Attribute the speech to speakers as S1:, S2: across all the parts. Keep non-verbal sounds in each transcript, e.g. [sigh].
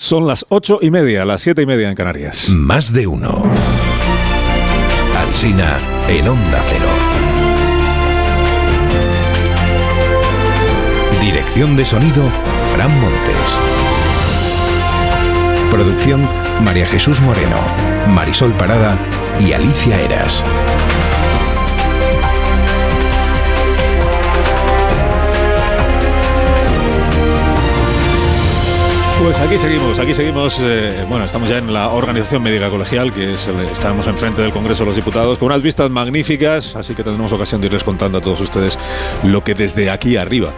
S1: Son las ocho y media, las siete y media en Canarias.
S2: Más de uno. Alsina en Onda Cero. Dirección de sonido, Fran Montes. Producción, María Jesús Moreno, Marisol Parada y Alicia Eras.
S1: Pues aquí seguimos, aquí seguimos. eh, bueno, estamos ya en la organización médica colegial, que es el- estamos enfrente del Congreso de los Diputados, con unas vistas magníficas, así que tendremos ocasión de irles contando a todos ustedes lo que desde aquí arriba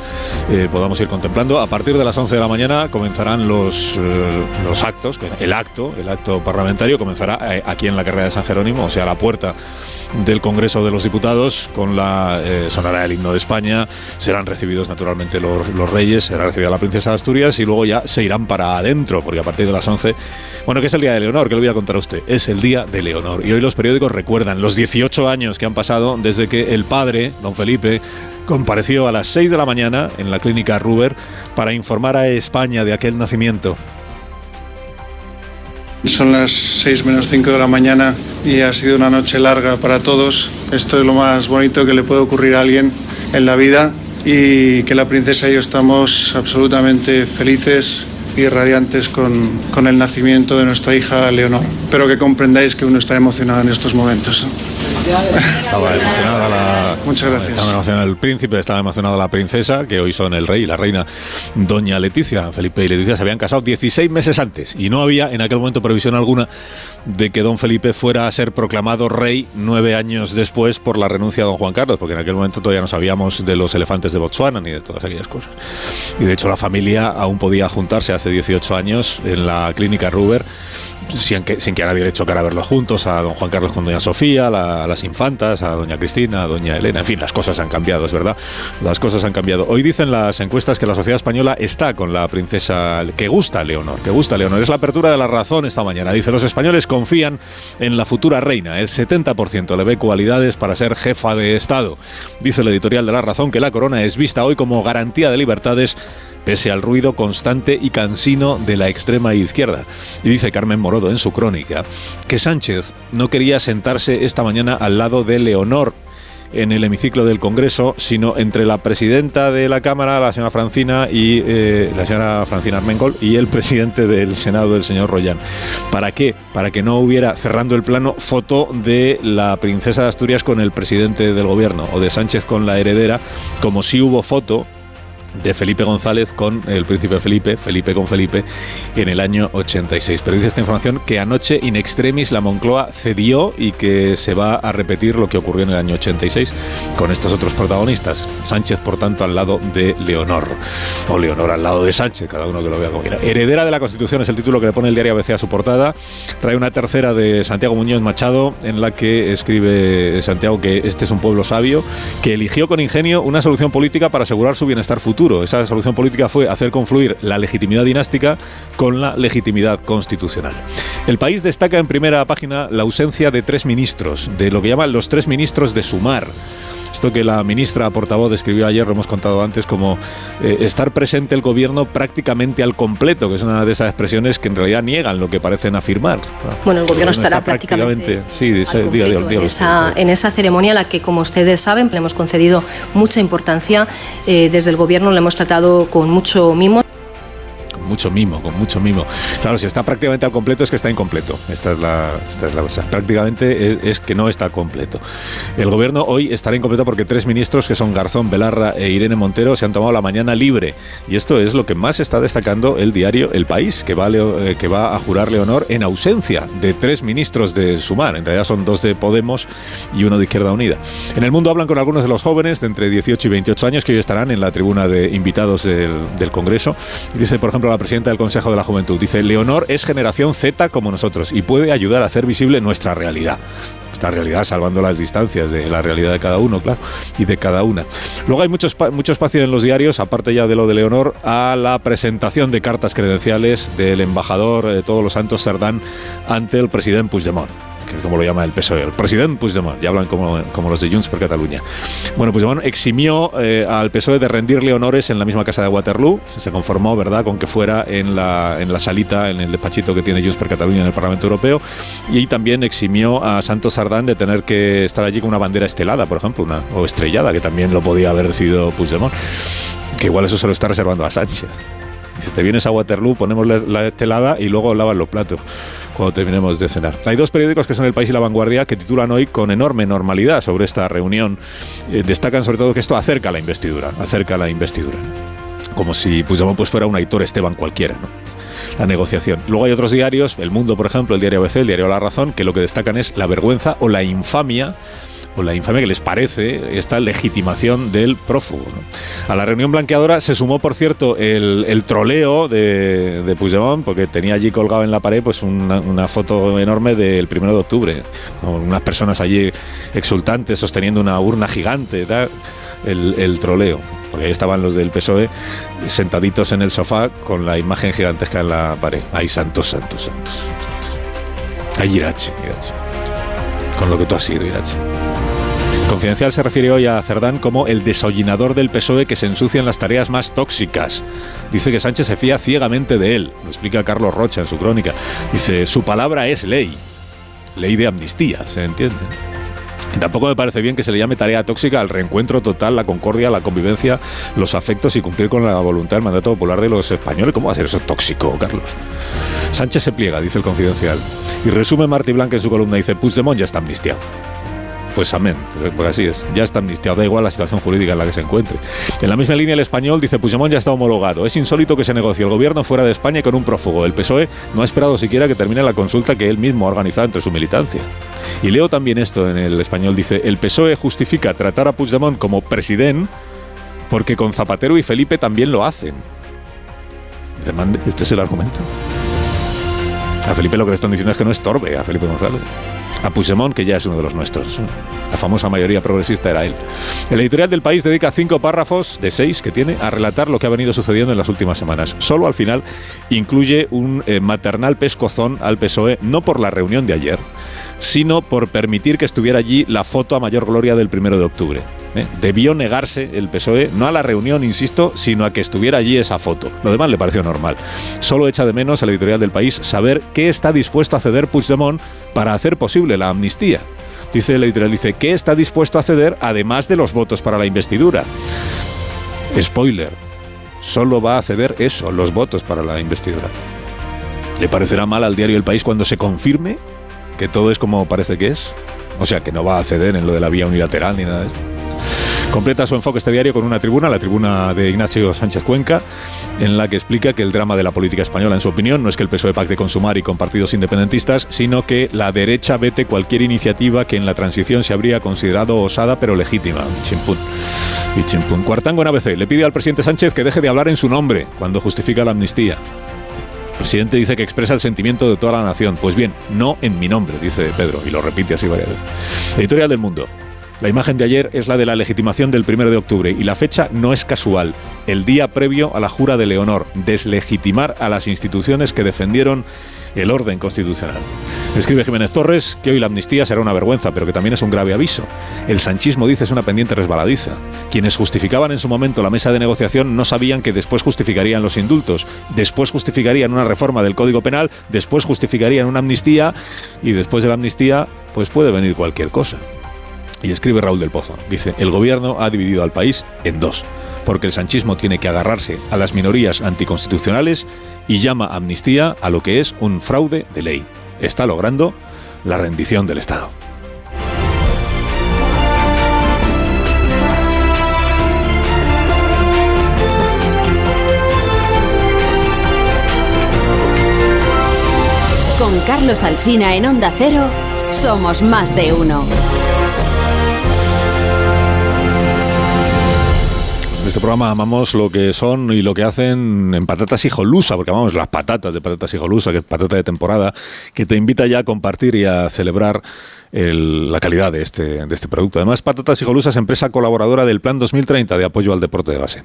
S1: eh, podamos ir contemplando. A partir de las 11 de la mañana comenzarán los, eh, los actos, el acto, el acto parlamentario comenzará aquí en la carrera de San Jerónimo, o sea, a la puerta del Congreso de los Diputados, con la sonará el himno de España, serán recibidos naturalmente los, los reyes, será recibida la princesa de Asturias y luego ya se irán para adentro, porque a partir de las 11, bueno, que es el día de Leonor, que le voy a contar a usted, es el día de Leonor. Y hoy los periódicos recuerdan los 18 años que han pasado desde que el padre, don Felipe, compareció a las 6 de la mañana en la clínica Ruber para informar a España de aquel nacimiento.
S3: Son las 6 menos 5 de la mañana y ha sido una noche larga para todos. Esto es lo más bonito que le puede ocurrir a alguien en la vida y que la princesa y yo estamos absolutamente felices y radiantes con, con el nacimiento de nuestra hija Leonor. Pero que comprendáis que uno está emocionado en estos momentos.
S1: Estaba emocionada la.
S3: Muchas gracias.
S1: Estaba emocionado el príncipe, estaba emocionada la princesa, que hoy son el rey y la reina, doña Leticia. Felipe y Leticia se habían casado 16 meses antes y no había en aquel momento previsión alguna de que don Felipe fuera a ser proclamado rey nueve años después por la renuncia de don Juan Carlos, porque en aquel momento todavía no sabíamos de los elefantes de Botswana ni de todas aquellas cosas. Y de hecho la familia aún podía juntarse hace 18 años en la clínica Ruber sin que, sin que a nadie le chocara verlos juntos, a don Juan Carlos con doña Sofía, la- a las infantas, a doña Cristina, a doña Elena, en fin, las cosas han cambiado, es verdad, las cosas han cambiado. Hoy dicen las encuestas que la sociedad española está con la princesa, que gusta Leonor, que gusta Leonor, es la apertura de la razón esta mañana, dice, los españoles confían en la futura reina, el 70% le ve cualidades para ser jefa de Estado. Dice el editorial de la razón que la corona es vista hoy como garantía de libertades pese al ruido constante y cansino de la extrema izquierda. Y dice Carmen En su crónica que Sánchez no quería sentarse esta mañana al lado de Leonor en el hemiciclo del Congreso, sino entre la presidenta de la Cámara, la señora Francina, y eh, la señora Francina Armengol, y el [laughs] presidente del Senado, el señor Royan. ¿Para qué? Para que no hubiera, cerrando el plano, foto de la princesa de Asturias con el presidente del gobierno, o de Sánchez con la heredera, como si hubo foto de Felipe González con el príncipe Felipe, Felipe con Felipe, en el año 86. Pero dice esta información que anoche in extremis la Moncloa cedió y que se va a repetir lo que ocurrió en el año 86 con estos otros protagonistas. Sánchez, por tanto, al lado de Leonor. O Leonor al lado de Sánchez, cada uno que lo vea como quiera. Heredera de la Constitución es el título que le pone el diario ABC a su portada. Trae una tercera de Santiago Muñoz Machado en la que escribe Santiago que este es un pueblo sabio que eligió con ingenio una solución política para asegurar su bienestar futuro. Esa solución política fue hacer confluir la legitimidad dinástica con la legitimidad constitucional. El país destaca en primera página la ausencia de tres ministros, de lo que llaman los tres ministros de sumar. Esto que la ministra portavoz describió ayer, lo hemos contado antes, como eh, estar presente el gobierno prácticamente al completo, que es una de esas expresiones que en realidad niegan lo que parecen afirmar.
S4: Bueno, el gobierno
S1: Está
S4: estará prácticamente,
S1: Sí, dice-
S4: completo esa, en esa ceremonia a la que, como ustedes saben, le hemos concedido mucha importancia. Eh, desde el gobierno le hemos tratado con mucho mimo.
S1: Mucho mimo, con mucho mimo. Claro, si está prácticamente al completo es que está incompleto. Esta es la, esta es la cosa. Prácticamente es, que no está completo. El gobierno hoy estará incompleto porque tres ministros, que son Garzón, Belarra e Irene Montero, se han tomado la mañana libre. Y esto es lo que más está destacando el diario El País, que va, a eh, que va a jurar Leonor en ausencia de tres ministros de Sumar. En realidad son dos de Podemos y uno de Izquierda Unida. En el mundo hablan con algunos de los jóvenes de entre 18 y 28 años que hoy estarán en la tribuna de invitados del, del Congreso. Dice, por ejemplo, la presidenta del Consejo de la Juventud, dice, Leonor es generación Z como nosotros y puede ayudar a hacer visible nuestra realidad. Nuestra realidad salvando las distancias de la realidad de cada uno, claro, y de cada una. Luego hay mucho, mucho espacio en los diarios, aparte ya de lo de Leonor, a la presentación de cartas credenciales del embajador eh, Todos los Santos Cerdán ante el presidente Puigdemont que es como lo llama el PSOE, el presidente Puigdemont, ya hablan como, como los de Junts per Cataluña. Bueno, Puigdemont eximió eh, al PSOE de rendirle honores en la misma casa de Waterloo, se conformó, ¿verdad?, con que fuera en la, en la salita, en el despachito que tiene Junts per Cataluña en el Parlamento Europeo, y también eximió a Santos Sardán de tener que estar allí con una bandera estelada, por ejemplo, una, o estrellada, que también lo podía haber decidido Puigdemont, que igual eso se lo está reservando a Sánchez. Dice, te vienes a Waterloo, ponemos la, la estelada y luego lavas los platos cuando terminemos de cenar. Hay dos periódicos que son El País y La Vanguardia que titulan hoy con enorme normalidad sobre esta reunión. Eh, destacan sobre todo que esto acerca la investidura, acerca la investidura. Como si Puigdemont pues fuera un Aitor Esteban cualquiera, la negociación. Luego hay otros diarios, El Mundo, por ejemplo, el diario ABC, el diario La Razón, que lo que destacan es la vergüenza o la infamia o la infamia que les parece esta legitimación del prófugo. A la reunión blanqueadora se sumó, por cierto, el, troleo de, de, Puigdemont, porque tenía allí colgado en la pared pues una, foto enorme del primero de octubre, con unas personas allí exultantes sosteniendo una urna gigante, tal, el, troleo porque ahí estaban los del PSOE sentaditos en el sofá con la imagen gigantesca en la pared. Ay, santos, santos, santos. Ay, Irache, Irache. Con lo que tú has sido, Irache. Confidencial se refiere hoy a Cerdán como el desollinador del PSOE que se ensucia en las tareas más tóxicas. Dice que Sánchez se fía ciegamente de él. Lo explica Carlos Rocha en su crónica. Dice, su palabra es ley. Ley de amnistía, ¿se entiende? Tampoco me parece bien que se le llame tarea tóxica al reencuentro total, la concordia, la convivencia, los afectos y cumplir con la voluntad del mandato popular de los españoles. ¿Cómo va a ser eso tóxico, Carlos? Sánchez se pliega, dice el confidencial. Y resume Martí Blanca en su columna, dice, Puigdemont ya está amnistiado. Pues amén, pues así es, ya está amnistiado, da igual la situación jurídica en la que se encuentre. En la misma línea el español dice Puigdemont ya está homologado. Es insólito que se negocie el gobierno fuera de España con un prófugo. El PSOE no ha esperado siquiera que termine la consulta que él mismo ha organizado entre su militancia. Y leo también esto en el español, dice, el PSOE justifica tratar a Puigdemont como presidente porque con Zapatero y Felipe también lo hacen. Este es el argumento. A Felipe lo que le están diciendo es que no estorbe a Felipe González a Puigdemont, que ya es uno de los nuestros. La famosa mayoría progresista era él. El editorial del país dedica cinco párrafos de seis que tiene a relatar lo que ha venido sucediendo en las últimas semanas. Solo al final incluye un eh, maternal pescozón al PSOE, no por la reunión de ayer, sino por permitir que estuviera allí la foto a mayor gloria del primero de octubre. ¿Eh? Debió negarse el PSOE, no a la reunión, insisto, sino a que estuviera allí esa foto. Lo demás le pareció normal. Solo echa de menos al editorial del país saber qué está dispuesto a ceder Puigdemont para hacer posible la amnistía. Dice el editorial, dice, ¿qué está dispuesto a ceder además de los votos para la investidura? Spoiler, solo va a ceder eso, los votos para la investidura. ¿Le parecerá mal al diario El País cuando se confirme que todo es como parece que es? O sea, que no va a ceder en lo de la vía unilateral ni nada de eso. Completa su enfoque este diario con una tribuna, la tribuna de Ignacio Sánchez Cuenca, en la que explica que el drama de la política española, en su opinión, no es que el PSOE pacte con Sumar y con partidos independentistas, sino que la derecha vete cualquier iniciativa que en la transición se habría considerado osada pero legítima. Chimpún. Cuartango en ABC le pide al presidente Sánchez que deje de hablar en su nombre cuando justifica la amnistía. El presidente dice que expresa el sentimiento de toda la nación. Pues bien, no en mi nombre, dice Pedro, y lo repite así varias veces. Editorial del Mundo. La imagen de ayer es la de la legitimación del 1 de octubre y la fecha no es casual. El día previo a la jura de Leonor, deslegitimar a las instituciones que defendieron el orden constitucional. Escribe Jiménez Torres que hoy la amnistía será una vergüenza, pero que también es un grave aviso. El sanchismo, dice, es una pendiente resbaladiza. Quienes justificaban en su momento la mesa de negociación no sabían que después justificarían los indultos, después justificarían una reforma del Código Penal, después justificarían una amnistía y después de la amnistía pues puede venir cualquier cosa. Y escribe Raúl del Pozo, dice, el gobierno ha dividido al país en dos, porque el sanchismo tiene que agarrarse a las minorías anticonstitucionales y llama amnistía a lo que es un fraude de ley. Está logrando la rendición del Estado.
S5: Con Carlos Alsina en Onda Cero, somos más de uno.
S1: Este programa amamos lo que son y lo que hacen en patatas hijolusa, porque amamos las patatas de patatas hijolusa, que es patata de temporada, que te invita ya a compartir y a celebrar el, la calidad de este, de este producto. Además, Patatas Hijolusa es empresa colaboradora del Plan 2030 de apoyo al deporte de base.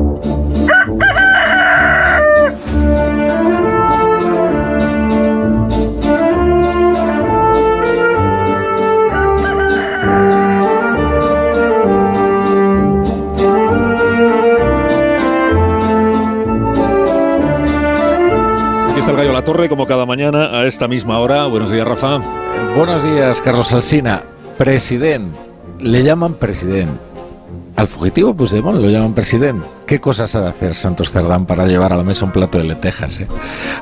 S1: Aquí está el Gallo La Torre, como cada mañana, a esta misma hora. Buenos días, Rafa.
S6: Buenos días, Carlos Alsina. Presidente. Le llaman presidente. Al fugitivo Puigdemont lo llaman presidente. ¿Qué cosas ha de hacer Santos Cerdán para llevar a la mesa un plato de lentejas? eh?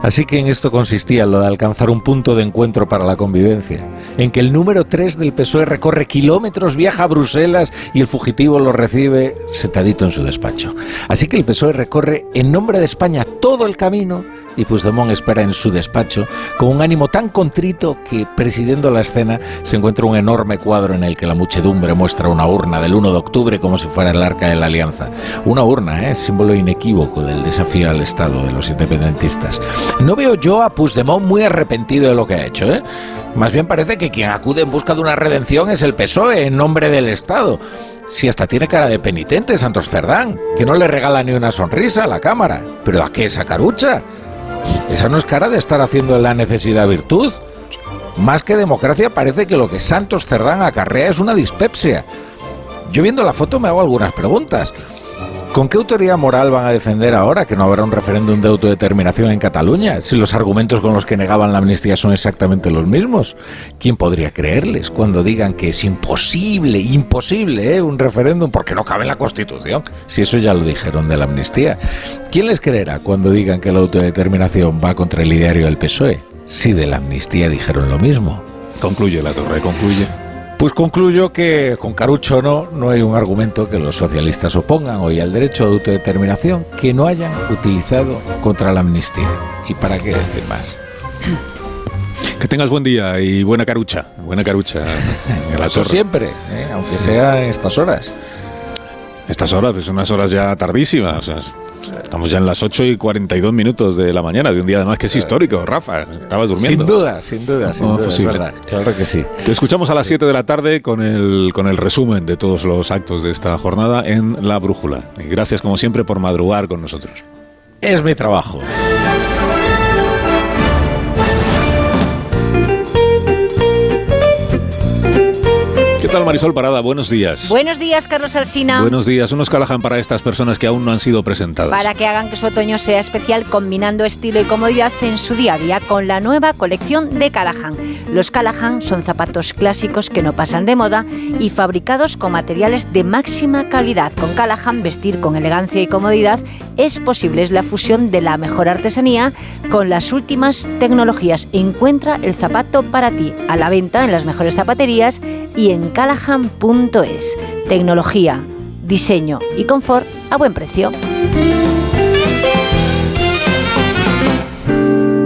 S6: Así que en esto consistía lo de alcanzar un punto de encuentro para la convivencia, en que el número 3 del PSOE recorre kilómetros, viaja a Bruselas y el fugitivo lo recibe sentadito en su despacho. Así que el PSOE recorre en nombre de España todo el camino y Puigdemont espera en su despacho con un ánimo tan contrito que, presidiendo la escena, se encuentra un enorme cuadro en el que la muchedumbre muestra una urna del 1 de octubre como si fuera el arca de la alianza. Una urna, ¿eh? símbolo inequívoco del desafío al Estado de los independentistas. No veo yo a Puigdemont muy arrepentido de lo que ha hecho. ¿eh? Más bien parece que quien acude en busca de una redención es el PSOE en nombre del Estado. Si hasta tiene cara de penitente Santos Cerdán, que no le regala ni una sonrisa a la Cámara. ¿Pero a qué esa carucha? Esa no es cara de estar haciendo la necesidad virtud. Más que democracia parece que lo que Santos Cerdán acarrea es una dispepsia. Yo viendo la foto me hago algunas preguntas. ¿Con qué autoridad moral van a defender ahora que no habrá un referéndum de autodeterminación en Cataluña si los argumentos con los que negaban la amnistía son exactamente los mismos? ¿Quién podría creerles cuando digan que es imposible, imposible, ¿eh? un referéndum porque no cabe en la Constitución? Si eso ya lo dijeron de la amnistía. ¿Quién les creerá cuando digan que la autodeterminación va contra el ideario del PSOE? Si de la amnistía dijeron lo mismo.
S1: Concluye La Torre, concluye.
S6: Pues concluyo que, con Carucho o no, no hay un argumento que los socialistas opongan hoy al derecho a autodeterminación que no hayan utilizado contra la amnistía. ¿Y para qué decir más?
S1: Que tengas buen día y buena carucha. Buena carucha. [laughs] en La
S6: Eso
S1: Torre.
S6: siempre, ¿eh? aunque
S1: Sí.
S6: sea en estas horas.
S1: Estas horas, pues unas horas ya tardísimas. O sea, es- estamos ya en las 8 y 42 minutos de la mañana, de un día además que es histórico, Rafa. Estabas durmiendo.
S6: Sin duda, sin duda, sin
S1: No,
S6: duda, es verdad. Claro que sí.
S1: Te escuchamos a las 7 de la tarde con el, con el resumen de todos los actos de esta jornada en La Brújula. Y gracias, como siempre, por madrugar con nosotros.
S6: Es mi trabajo.
S1: Tal, Marisol Parada? Buenos días.
S7: Buenos días, Carlos Alsina.
S1: Buenos días. Unos Callahan para estas personas que aún no han sido presentadas.
S7: Para que hagan que su otoño sea especial combinando estilo y comodidad en su día a día con la nueva colección de Callahan. Los Callahan son zapatos clásicos que no pasan de moda y fabricados con materiales de máxima calidad. Con Callahan vestir con elegancia y comodidad es posible, es la fusión de la mejor artesanía con las últimas tecnologías. Encuentra el zapato para ti a la venta en las mejores zapaterías y en callahan.es. Tecnología, diseño y confort a buen precio.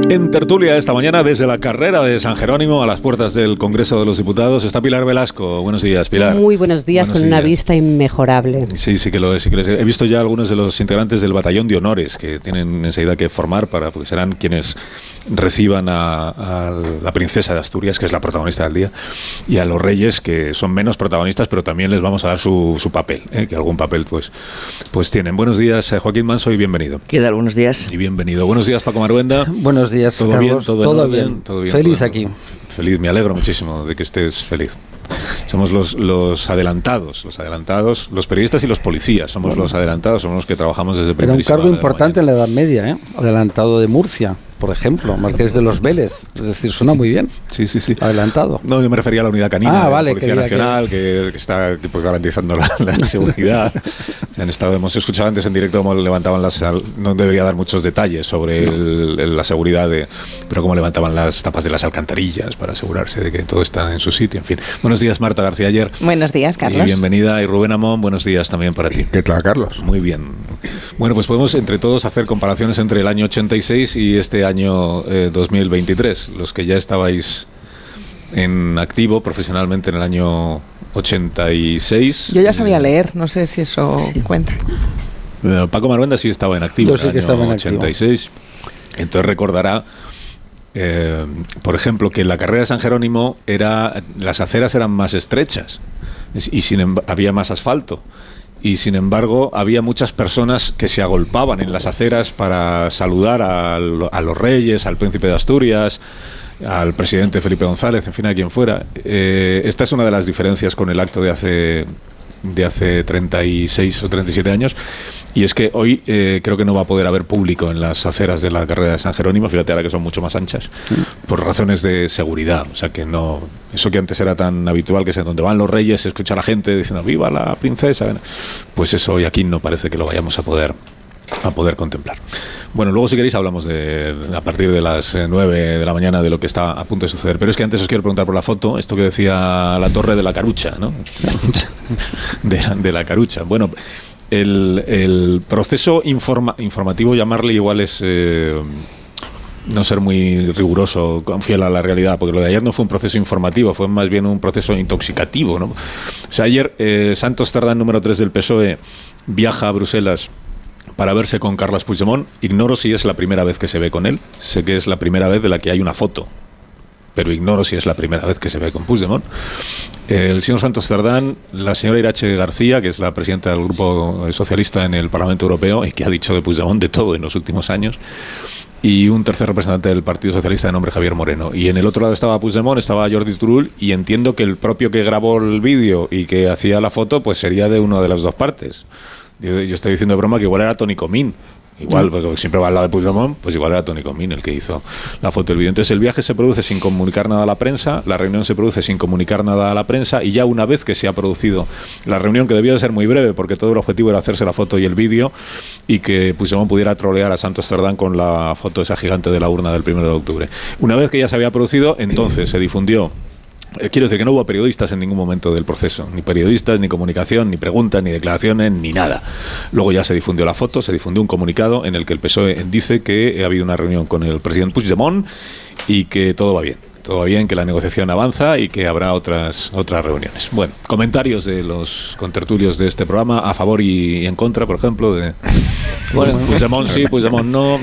S1: En tertulia esta mañana, desde la carrera de San Jerónimo a las puertas del Congreso de los Diputados, está Pilar Velasco. Buenos días, Pilar.
S8: Muy buenos días,
S1: Buenos
S8: con una vista inmejorable.
S1: Sí, sí que lo es. sí que lo es. He visto ya algunos de los integrantes del batallón de honores que tienen enseguida que formar para, porque serán quienes reciban a, a la princesa de Asturias, que es la protagonista del día, y a los reyes, que son menos protagonistas, pero también les vamos a dar su, su papel, ¿eh? que algún papel pues, pues tienen. Buenos días, eh, Joaquín Manso, y bienvenido.
S9: ¿Qué tal? Buenos días.
S1: Y bienvenido. Buenos días, Paco Maruenda. [laughs]
S9: Buenos días,
S1: ¿Todo
S9: Carlos.
S1: bien? ¿Todo,
S9: bien.
S1: ¿Todo bien?
S9: Feliz
S1: Todo-
S9: aquí.
S1: Feliz, me alegro muchísimo de que estés feliz. Somos los, los adelantados, los adelantados, los periodistas y los policías, somos los adelantados, somos los que trabajamos desde
S9: Era un cargo importante en la Edad Media, ¿eh? Adelantado de Murcia, por ejemplo, Marqués de los Vélez. Es decir, suena muy bien.
S1: Sí, sí, sí.
S9: Adelantado.
S1: No, yo me refería a la unidad canina
S9: Ah, vale,
S1: la Policía Nacional, que, que está pues, garantizando la, la seguridad. [laughs] Han estado, hemos escuchado antes en directo cómo levantaban las... No debería dar muchos detalles sobre el- el- la seguridad, de, pero cómo levantaban las tapas de las alcantarillas para asegurarse de que todo está en su sitio. En fin. Buenos días, Marta García Ayer.
S10: Buenos días, Carlos.
S1: Y bienvenida. Y Rubén Amón, buenos días también para ti.
S11: ¿Qué tal, Carlos?
S1: Muy bien. Bueno, pues podemos entre todos hacer comparaciones entre el año 86 y este año eh, 2023. Los que ya estabais en activo profesionalmente en el año 86.
S8: Yo ya sabía leer, no sé si eso cuenta.
S1: Paco Maruenda sí estaba en activo en el año 86. Entonces recordará eh, por ejemplo, que en la carrera de San Jerónimo era, las aceras eran más estrechas y sin, había más asfalto. Y sin embargo, había muchas personas que se agolpaban en las aceras para saludar a, los reyes, al príncipe de Asturias, al presidente Felipe González, en fin, a quien fuera. Eh, esta es una de las diferencias con el acto de hace de hace 36 o 37 años. Y es que hoy eh, creo que no va a poder haber público en las aceras de la carrera de San Jerónimo, fíjate ahora que son mucho más anchas, por razones de seguridad. O sea que no, eso que antes era tan habitual, que es donde van los reyes, se escucha a la gente diciendo viva la princesa, pues eso hoy aquí no parece que lo vayamos a poder a poder contemplar. Bueno, luego si queréis hablamos de a partir de las 9 eh, de la mañana de lo que está a punto de suceder. Pero es que antes os quiero preguntar por la foto, esto que decía la torre de la carucha, ¿no? [laughs] de, la carucha. Bueno, el, proceso informativo, llamarle igual es... Eh, no ser muy riguroso, fiel a la realidad, porque lo de ayer no fue un proceso informativo, fue más bien un proceso intoxicativo. ¿no? O sea, ayer eh, Santos Tardán, número 3 del PSOE, viaja a Bruselas para verse con Carlos Puigdemont. Ignoro si es la primera vez que se ve con él. Sé que es la primera vez de la que hay una foto. Pero ignoro si es la primera vez que se ve con Puigdemont. El señor Santos Cerdán, la señora Irache García, que es la presidenta del Grupo Socialista en el Parlamento Europeo y que ha dicho de Puigdemont de todo en los últimos años, y un tercer representante del Partido Socialista de nombre Javier Moreno. Y en el otro lado estaba Puigdemont, estaba Jordi Turull, y entiendo que el propio que grabó el vídeo y que hacía la foto, pues sería de una de las dos partes. Yo, estoy diciendo de broma que igual era Tony Comín. Igual, porque siempre va al lado de Puigdemont, pues igual era Tony Comín el que hizo la foto del vídeo. Entonces el viaje se produce sin comunicar nada a la prensa, la reunión se produce sin comunicar nada a la prensa y ya una vez que se ha producido la reunión, que debió de ser muy breve porque todo el objetivo era hacerse la foto y el vídeo y que Puigdemont pudiera trolear a Santos Cerdán con la foto esa gigante de la urna del 1 de octubre. Una vez que ya se había producido, entonces se difundió quiero decir que no hubo periodistas en ningún momento del proceso, ni periodistas, ni comunicación, ni preguntas, ni declaraciones, ni nada. Luego ya se difundió la foto, se difundió un comunicado en el que el PSOE dice que ha habido una reunión con el presidente Puigdemont y que todo va bien todo bien, que la negociación avanza y que habrá otras, otras reuniones. Bueno, comentarios de los contertulios de este programa, a favor y, en contra, por ejemplo, de [laughs]
S10: bueno,
S1: Puigdemont sí, Puigdemont no.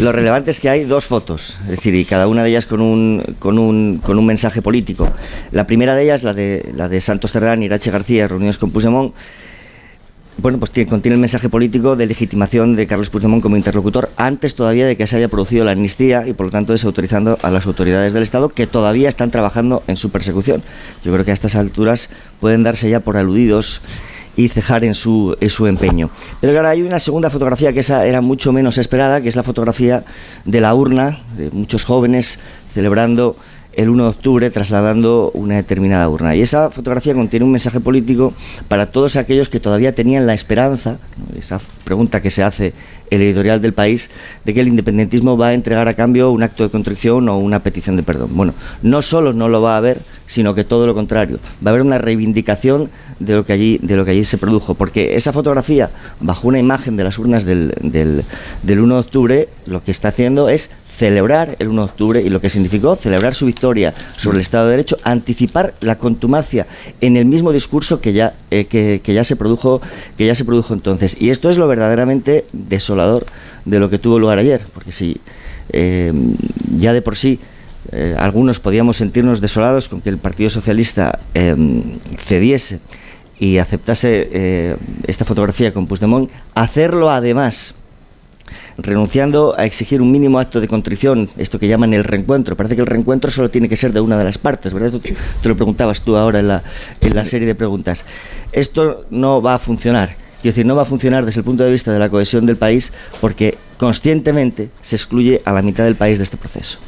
S10: Lo relevante es que hay dos fotos, es decir, y cada una de ellas con un, con un, con un mensaje político. La primera de ellas, la de, la de Santos Cerrán y Irache García, reunidos con Puigdemont, bueno, pues contiene el mensaje político de legitimación de Carlos Puigdemont como interlocutor antes todavía de que se haya producido la amnistía y por lo tanto desautorizando a las autoridades del Estado que todavía están trabajando en su persecución. Yo creo que a estas alturas pueden darse ya por aludidos y cejar en su, en su empeño. Pero ahora hay una segunda fotografía que esa era mucho menos esperada, que es la fotografía de la urna, de muchos jóvenes celebrando el 1 de octubre trasladando una determinada urna. Y esa fotografía contiene un mensaje político para todos aquellos que todavía tenían la esperanza, esa pregunta que se hace el editorial del país, de que el independentismo va a entregar a cambio un acto de contrición o una petición de perdón. Bueno, no solo no lo va a haber, sino que todo lo contrario. Va a haber una reivindicación de lo que allí, de lo que allí se produjo, porque esa fotografía, bajo una imagen de las urnas del, del, del 1 de octubre, lo que está haciendo es celebrar el 1 de octubre y lo que significó celebrar su victoria sobre el Estado de Derecho, anticipar la contumacia en el mismo discurso que ya, eh, que, ya se produjo, que ya se produjo entonces. Y esto es lo verdaderamente desolador de lo que tuvo lugar ayer, porque si eh, ya de por sí eh, algunos podíamos sentirnos desolados con que el Partido Socialista cediese y aceptase esta fotografía con Puigdemont, hacerlo además renunciando a exigir un mínimo acto de contrición, esto que llaman el reencuentro. Parece que el reencuentro solo tiene que ser de una de las partes, ¿verdad? Te lo preguntabas tú ahora en la, en la serie de preguntas. Esto no va a funcionar. Quiero decir, no va a funcionar desde el punto de vista de la cohesión del país porque conscientemente se excluye a la mitad del país de este proceso.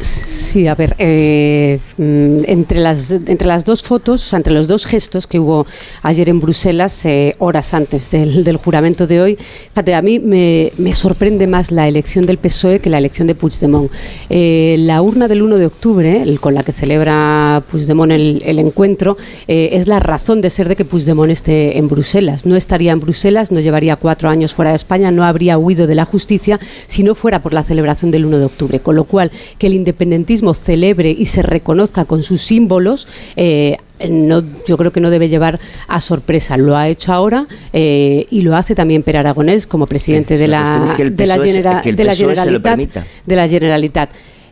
S11: Sí, a ver, eh, mm, entre, las, entre las dos fotos, entre los dos gestos que hubo ayer en Bruselas, eh, horas antes del, del, juramento de hoy, a mí me, me, sorprende más la elección del PSOE que la elección de Puigdemont. Eh, la urna del 1 de octubre, con la que celebra Puigdemont el, el encuentro, es la razón de ser de que Puigdemont esté en Bruselas. No estaría en Bruselas, no llevaría cuatro años fuera de España, no habría huido de la justicia si no fuera por la celebración del 1 de octubre. Con lo cual, que el independentismo celebre y se reconozca con sus símbolos, eh, no, yo creo que no debe llevar a sorpresa. Lo ha hecho ahora eh, y lo hace también Per Aragonés como presidente de la, de la, de la Generalitat. De la Generalitat.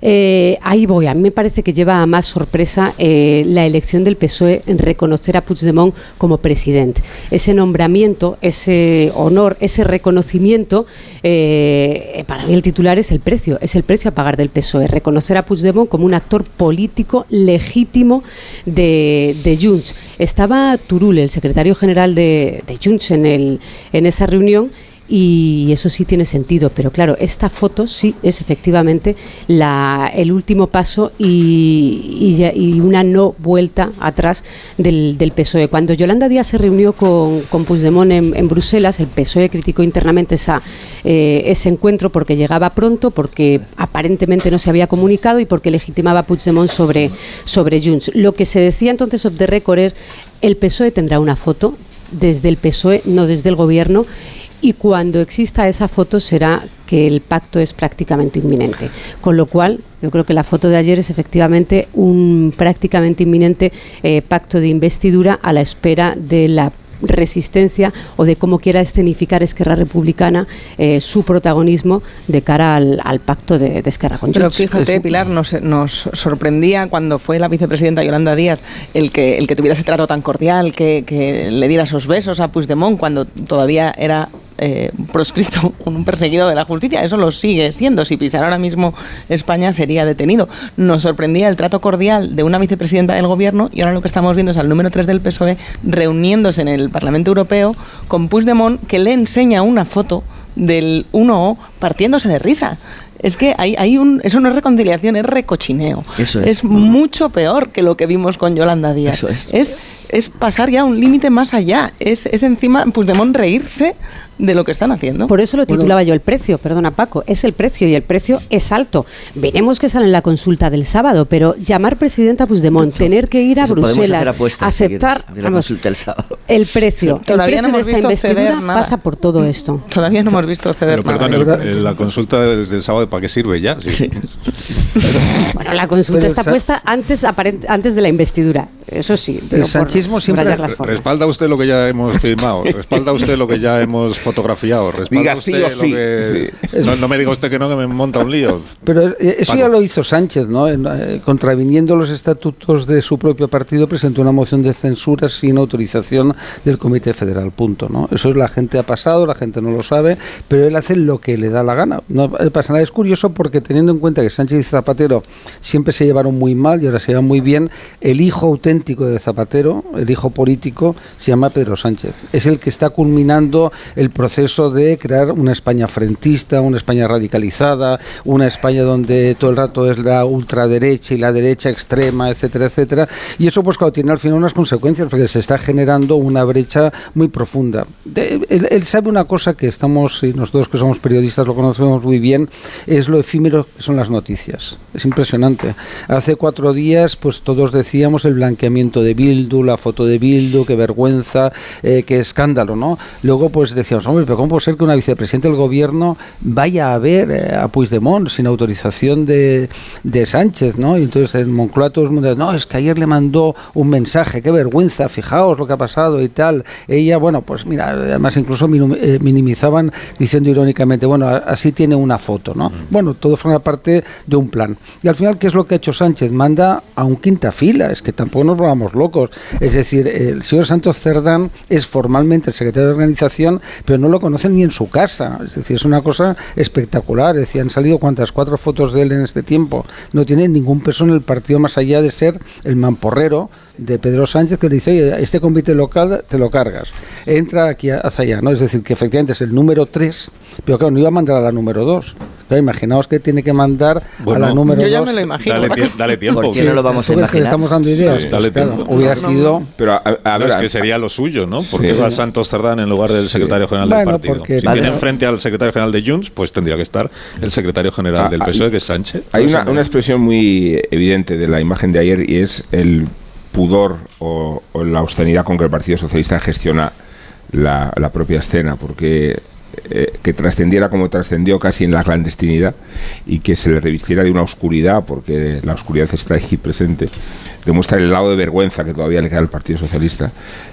S11: Eh, ahí voy. A mí me parece que lleva a más sorpresa eh, la elección del PSOE en reconocer a Puigdemont como presidente. Ese nombramiento, ese honor, ese reconocimiento, eh, para mí el titular es el precio, es el precio a pagar del PSOE. Reconocer a Puigdemont como un actor político legítimo de, de Junts. Estaba Turul, el secretario general de, de Junts, en, el, en esa reunión y eso sí tiene sentido, pero claro, esta foto sí es efectivamente la, el último paso y, y, una no vuelta atrás del, PSOE. Cuando Yolanda Díaz se reunió con, con Puigdemont en, Bruselas, el PSOE criticó internamente esa, eh, ese encuentro porque llegaba pronto, porque aparentemente no se había comunicado y porque legitimaba a Puigdemont sobre, sobre Junts. Lo que se decía entonces record es el PSOE tendrá una foto desde el PSOE, no desde el gobierno, y cuando exista esa foto será que el pacto es prácticamente inminente. Con lo cual, yo creo que la foto de ayer es efectivamente un prácticamente inminente eh, pacto de investidura a la espera de la resistencia o de cómo quiera escenificar Esquerra Republicana eh, su protagonismo de cara al, pacto de, Esquerra con
S8: Pero fíjate, Pilar, nos, nos, sorprendía cuando fue la vicepresidenta Yolanda Díaz el que, el que tuviera ese trato tan cordial, que, que le diera esos besos a Puigdemont cuando todavía era eh, proscrito, [laughs] un perseguido de la justicia. Eso lo sigue siendo. Si pisara ahora mismo España sería detenido. Nos sorprendía el trato cordial de una vicepresidenta del gobierno y ahora lo que estamos viendo es al número 3 del PSOE reuniéndose en el Parlamento Europeo con Puigdemont que le enseña una foto del 1O partiéndose de risa. Es que hay, hay un, eso no es reconciliación, es recochineo.
S10: Eso
S8: es. mucho peor que lo que vimos con Yolanda Díaz.
S10: Eso es.
S8: es. Es pasar ya un límite más allá. Es, es encima Puigdemont reírse de lo que están haciendo.
S11: Por eso lo titulaba yo el precio, perdona Paco, es el precio y el precio es alto. Veremos qué sale en la consulta del sábado, pero llamar presidenta Puigdemont, tener que ir a Bruselas, aceptar el precio,
S8: Todavía
S11: el
S8: precio de esta investidura
S11: pasa por todo esto.
S8: Todavía no hemos visto ceder
S1: pero, perdón, la consulta del sábado, ¿para qué sirve ya? [laughs]
S11: bueno, la consulta está puesta antes, antes de la investidura, eso sí.
S9: El sanchismo siempre...
S1: Respalda usted lo que ya hemos firmado, respalda usted lo que ya hemos fotografiado. Diga No, me diga usted que no, que me monta un lío.
S9: Pero eh, eso ya lo hizo Sánchez, ¿no? Eh, contraviniendo los estatutos de su propio partido, presentó una moción de censura sin autorización del Comité Federal, punto, ¿no? Eso es la gente ha pasado, la gente no lo sabe, pero él hace lo que le da la gana. No pasa nada. Es curioso porque teniendo en cuenta que Sánchez y Zapatero siempre se llevaron muy mal y ahora se llevan muy bien, el hijo auténtico de Zapatero, el hijo político, se llama Pedro Sánchez. Es el que está culminando el proceso de crear una España frentista, una España radicalizada, una España donde todo el rato es la ultraderecha y la derecha extrema, etcétera, etcétera. Y eso pues claro, tiene al final unas consecuencias porque se está generando una brecha muy profunda. él, sabe una cosa que estamos, y nosotros que somos periodistas lo conocemos muy bien, es lo efímero que son las noticias. Es impresionante. Hace cuatro días pues todos decíamos el blanqueamiento de Bildu, la foto de Bildu, qué vergüenza, eh, qué escándalo, ¿no? Luego pues decíamos, hombre, pero ¿cómo puede ser que una vicepresidenta del gobierno vaya a ver eh, a Puigdemont sin autorización de, de Sánchez, ¿no? Y entonces en Moncloa todo el mundo, no, es que ayer le mandó un mensaje, qué vergüenza, fijaos lo que ha pasado y tal. Ella, bueno, pues mira, además incluso eh, minimizaban diciendo irónicamente, bueno, así tiene una foto, ¿no? Bueno, todo forma parte de un plan. Y al final, ¿qué es lo que ha hecho Sánchez? Manda a un quinta fila, es que tampoco nos volvamos locos. Es decir, el señor Santos Cerdán es formalmente el secretario de organización, pero no lo conocen ni en su casa. Es decir, es una cosa espectacular. Es decir, han salido cuantas cuatro fotos de él en este tiempo. No tiene ningún peso en el partido más allá de ser el mamporrero de Pedro Sánchez que le dice, oye, este comité local te lo cargas, entra aquí hacia allá, ¿no? Es decir, que efectivamente es el número 3, pero claro, no iba a mandar a la número 2. imaginaos que tiene que mandar a la número 2.
S8: Yo ya me lo imagino.
S1: Dale, [laughs] tiempo.
S10: ¿Por qué no lo vamos a imaginar?
S9: estamos dando ideas.
S1: dale pues, tiempo.
S9: hubiera sido...
S1: Pero a, ver, es que sería lo suyo, ¿no? Porque sí. va Santos Cerdán en lugar del secretario general del partido. si tiene enfrente al secretario general de Junts, pues tendría que estar el secretario general ah, del PSOE, que es Sánchez.
S12: Hay una, una expresión muy evidente de la imagen de ayer y es el pudor o, la austeridad con que el Partido Socialista gestiona la, propia escena, porque eh, que trascendiera como trascendió casi en la clandestinidad y que se le revistiera de una oscuridad, porque la oscuridad está aquí presente, demuestra el lado de vergüenza que todavía le queda al Partido Socialista,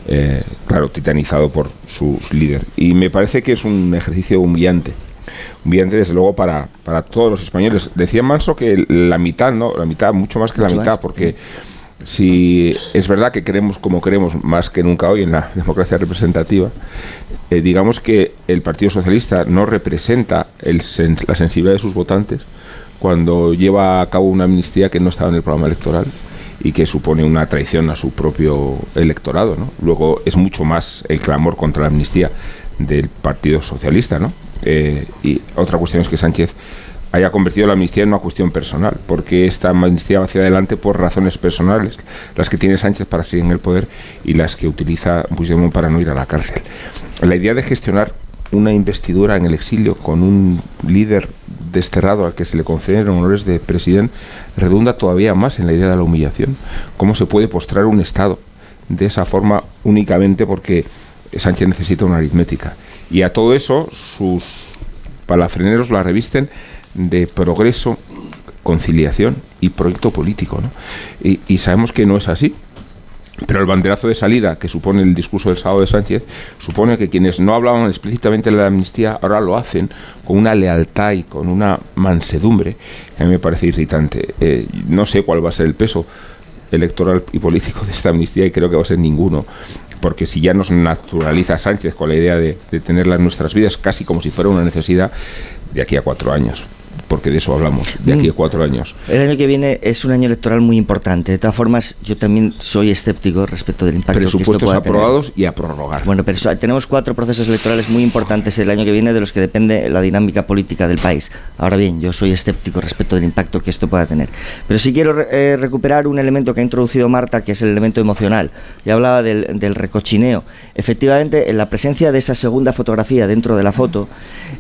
S12: eh, claro, titanizado por su, líder. Y me parece que es un ejercicio humillante humillante desde luego para, para todos los españoles. Decía Manso que la mitad, ¿no? La mitad, mucho más que la mitad, porque si es verdad que queremos como queremos más que nunca hoy en la [laughs] democracia representativa, eh, digamos que el Partido Socialista no representa la sensibilidad de sus votantes cuando lleva a cabo una amnistía que no estaba en el programa electoral y que supone una traición a su propio electorado. Luego es mucho más el clamor contra la amnistía del Partido Socialista. ¿no? Eh, y otra cuestión es que Sánchez haya convertido la amnistía en una cuestión personal, porque esta amnistía va hacia adelante por razones personales, las que tiene Sánchez para seguir en el poder y las que utiliza Puigdemont para no ir a la cárcel. La idea de gestionar una investidura en el exilio con un líder desterrado al que se le conceden honores de presidente redunda todavía más en la idea de la humillación. ¿Cómo se puede postrar un Estado de esa forma únicamente porque Sánchez necesita una aritmética? Y a todo eso sus palafreneros la revisten de progreso, conciliación y proyecto político. ¿no? Y, sabemos que no es así. Pero el banderazo de salida que supone el discurso del sábado de Sánchez supone que quienes no hablaban explícitamente de la amnistía ahora lo hacen con una lealtad y con una mansedumbre que a mí me parece irritante. Eh, no sé cuál va a ser el peso electoral y político de esta amnistía y creo que va a ser ninguno porque si ya nos naturaliza Sánchez con la idea de, de tenerla en nuestras vidas casi como si fuera una necesidad de aquí a cuatro años porque de eso hablamos, de aquí a mm. cuatro años.
S10: El año que viene es un año electoral muy importante. De todas formas, yo también soy escéptico respecto del impacto
S12: que esto pueda aprobados y a prorrogar.
S10: Bueno, pero tenemos cuatro procesos electorales muy importantes el año que viene de los que depende la dinámica política del país. Ahora bien, yo soy escéptico respecto del impacto que esto pueda tener. Pero sí quiero eh, recuperar un elemento que ha introducido Marta, que es el elemento emocional. Ya hablaba del, del recochineo. Efectivamente, en la presencia de esa segunda fotografía dentro de la foto,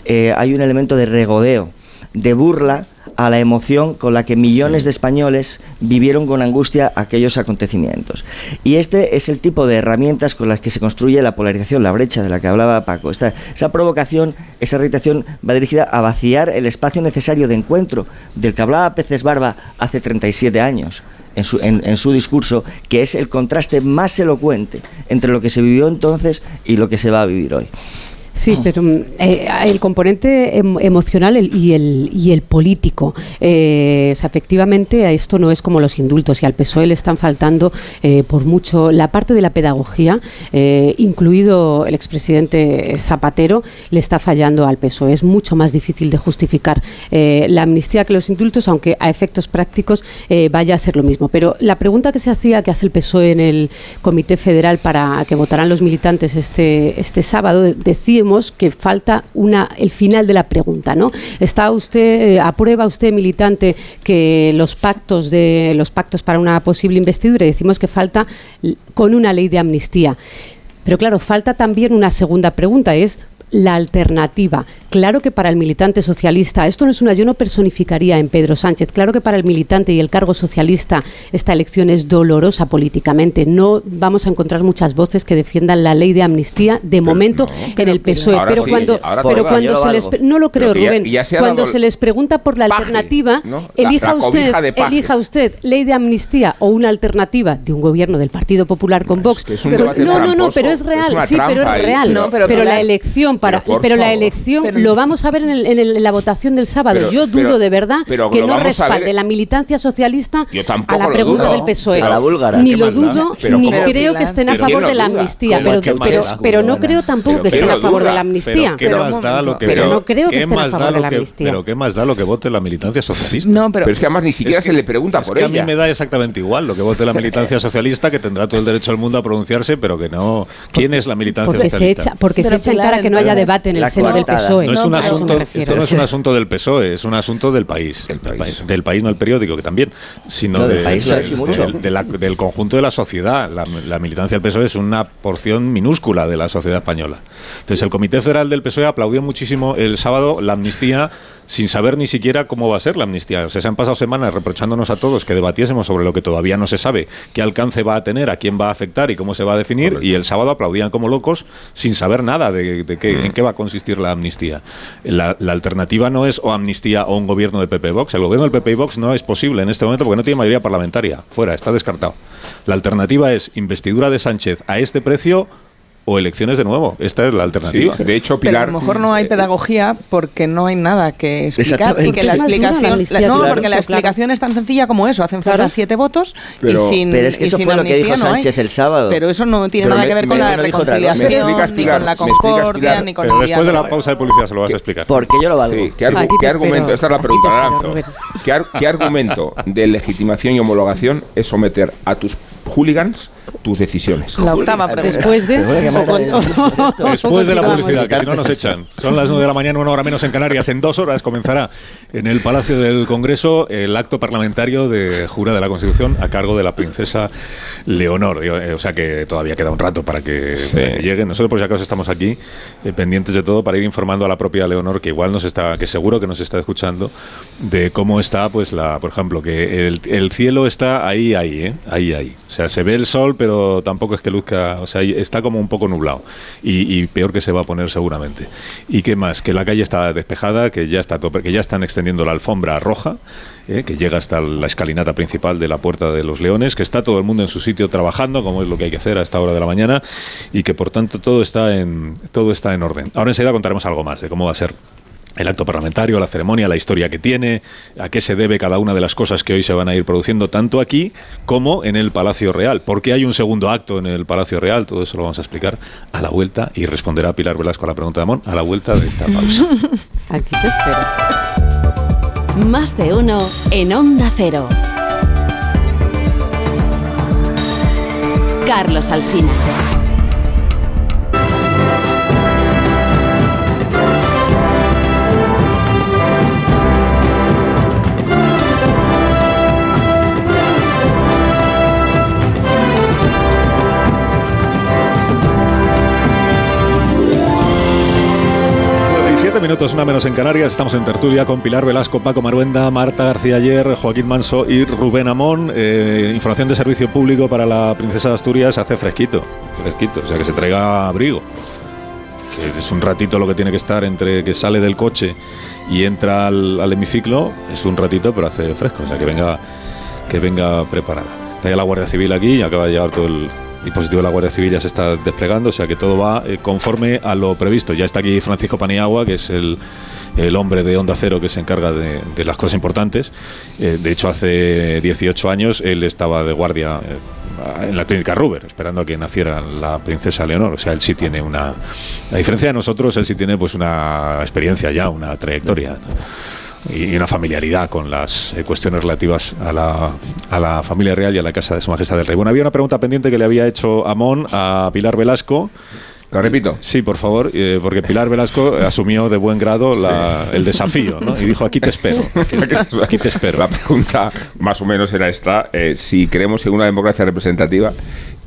S10: eh, hay un elemento de regodeo de burla a la emoción con la que millones de españoles vivieron con angustia aquellos acontecimientos. Y este es el tipo de herramientas con las que se construye la polarización, la brecha de la que hablaba Paco. Esta, esa provocación, esa irritación va dirigida a vaciar el espacio necesario de encuentro del que hablaba Peces Barba hace 37 años. En su, en su, discurso, que es el contraste más elocuente entre lo que se vivió entonces y lo que se va a vivir hoy.
S11: Sí, pero mm, eh, el componente em, emocional y, el, y el político. Eh, efectivamente, esto no es como los indultos y al PSOE le están faltando eh, por mucho la parte de la pedagogía, incluido el expresidente Zapatero, le está fallando al PSOE. Es mucho más difícil de justificar la amnistía que los indultos, aunque a efectos prácticos vaya a ser lo mismo. Pero la pregunta que se hacía, que hace el PSOE en el Comité Federal para que votaran los militantes este, este sábado, decía que falta una, el final de la pregunta, ¿no? ¿Está usted, eh, aprueba usted, militante, que los pactos de los pactos para una posible investidura? Decimos que falta con una ley de amnistía. Pero claro, falta también una segunda pregunta, es la alternativa. Claro que para el militante socialista, esto no es una, yo no personificaría en Pedro Sánchez, claro que para el militante y el cargo socialista esta elección es dolorosa políticamente. No vamos a encontrar muchas voces que defiendan la ley de amnistía de momento en el PSOE. Pero cuando, pero cuando se les no lo creo, Rubén, cuando se les pregunta por la alternativa, elija usted, elija usted ley de amnistía o una alternativa de un gobierno del Partido Popular con Vox. no, no, no, pero es real, sí, pero es real. pero, la elección para, pero, la elección lo vamos a ver en, la votación del sábado. Yo dudo de verdad que no respalde la militancia socialista a la pregunta del PSOE. Ni lo dudo, ni creo que estén a favor de la amnistía. Pero, no creo tampoco que estén a favor de la amnistía. Pero no creo que estén a favor de la amnistía.
S1: Pero ¿qué más da lo que vote la militancia socialista?
S12: No, pero, es que además ni siquiera se le pregunta por ella.
S1: A mí me da exactamente igual lo que vote la [laughs] militancia socialista, que tendrá todo el derecho del mundo a pronunciarse, pero que no. ¿Quién es la militancia socialista?
S11: porque se echa en cara que no haya debate en el seno del PSOE
S1: es un asunto, esto no es un asunto del PSOE, es un asunto del país. Del país, no el periódico, que también, sino del, país, del, conjunto de la sociedad. La, militancia del PSOE es una porción minúscula de la sociedad española. Entonces, el Comité Federal del PSOE aplaudió muchísimo el sábado la amnistía sin saber ni siquiera cómo va a ser la amnistía. O sea, se han pasado semanas reprochándonos a todos que debatiésemos sobre lo que todavía no se sabe, qué alcance va a tener, a quién va a afectar y cómo se va a definir, y el sábado aplaudían como locos sin saber nada de, qué,
S12: Mm.
S1: en qué va a consistir la amnistía. La, la alternativa no es o amnistía o un gobierno de PP Vox. El gobierno del PP y Vox no es posible en este momento porque no tiene mayoría parlamentaria. Fuera, está descartado. La alternativa es investidura de Sánchez a este precio o elecciones de nuevo. Esta es la alternativa.
S12: Sí, de hecho,
S8: Pero a lo mejor no hay pedagogía porque no hay nada que explicar y que la explicación
S10: amnistía,
S8: la- no,
S10: claro.
S8: porque la explicación es tan sencilla como eso, hacen falta siete votos
S10: Pero-
S8: y sin
S10: Pero es que eso fue lo que dijo
S8: no.
S10: Sánchez el sábado.
S8: Pero eso no tiene
S10: Pero
S8: nada
S10: me-
S8: que ver con la
S10: vez.
S8: reconciliación,
S12: ¿Me explicas,
S8: ni
S12: Pilar?
S8: con la
S12: ¿Me explicas,
S8: concordia,
S12: Pilar?
S8: ni con
S1: Pero después de la pausa de publicidad se lo vas a explicar.
S10: Porque yo lo valgo.
S12: Sí, ¿qué, argu- qué argumento? Esta es la pregunta.
S8: Rubén.
S12: ¿Qué, ar- qué argumento de legitimación y homologación es someter a tus hooligans tus decisiones?
S8: La octava pregunta.
S11: Después de. [laughs]
S1: Después de la publicidad, que si no nos echan. Son las 9 de la mañana, una hora menos en Canarias. En dos horas comenzará en el Palacio del Congreso el acto parlamentario de jura de la Constitución a cargo de la princesa Leonor. Eh, O sea que todavía queda un rato para que,
S12: Sí.
S1: para que llegue. Nosotros, por si acaso, estamos aquí eh, pendientes de todo para ir informando a la propia Leonor, que igual nos está, que seguro que nos está escuchando, de cómo está, pues, la, por ejemplo, que el, el cielo está ahí, ahí, ¿eh? ahí, ahí. O sea, se ve el sol, pero tampoco es que luzca, o sea, está como un poco nublado y, peor que se va a poner seguramente. ¿Y qué más? Que la calle está despejada, que ya está tope, que ya están extendiendo la alfombra roja, ¿eh? que llega hasta la escalinata principal de la Puerta de los Leones, que está todo el mundo en su sitio trabajando, como es lo que hay que hacer a esta hora de la mañana, y que por tanto todo está en todo está en orden. Ahora enseguida contaremos algo más de cómo va a ser el acto parlamentario, la ceremonia, la historia que tiene, a qué se debe cada una de las cosas que hoy se van a ir produciendo, tanto aquí como en el Palacio Real. ¿Por qué hay un segundo acto en el Palacio Real? Todo eso lo vamos a explicar a la vuelta y responderá Pilar Velasco a la pregunta de Amón a la vuelta de esta pausa. [laughs]
S11: Aquí te espero.
S5: Más de uno en Onda Cero. Carlos Alsina.
S1: Siete minutos, una menos en Canarias. Estamos en tertulia con Pilar Velasco, Paco Maruenda, Marta García Ayer, Joaquín Manso y Rubén Amón. Eh, información de servicio público para la princesa de Asturias. Hace fresquito, fresquito, o sea que se traiga abrigo. Es un ratito lo que tiene que estar entre que sale del coche y entra al, al hemiciclo. Es un ratito, pero hace fresco, o sea que venga, que venga preparada. Está ya la Guardia Civil aquí, acaba de llegar todo el dispositivo de la Guardia Civil, ya se está desplegando, o sea que todo va eh, conforme a lo previsto. Ya está aquí Francisco Paniagua, que es el, el hombre de Onda Cero que se encarga de, de las cosas importantes. Eh, de hecho, hace 18 años él estaba de guardia eh, en la clínica Ruber, esperando a que naciera la princesa Leonor. O sea, él sí tiene una... A diferencia de nosotros, él sí tiene pues una experiencia ya, una trayectoria. Y una familiaridad con las eh, cuestiones relativas a la, a la familia real y a la casa de su majestad del rey. Bueno, había una pregunta pendiente que le había hecho Amón a Pilar Velasco.
S12: ¿Lo repito?
S1: Sí, por favor, eh, porque Pilar Velasco [laughs] asumió de buen grado la- el desafío ¿no? y dijo, aquí te espero, [laughs] aquí, aquí te espero.
S12: La pregunta más o menos era esta. eh, si creemos en una democracia representativa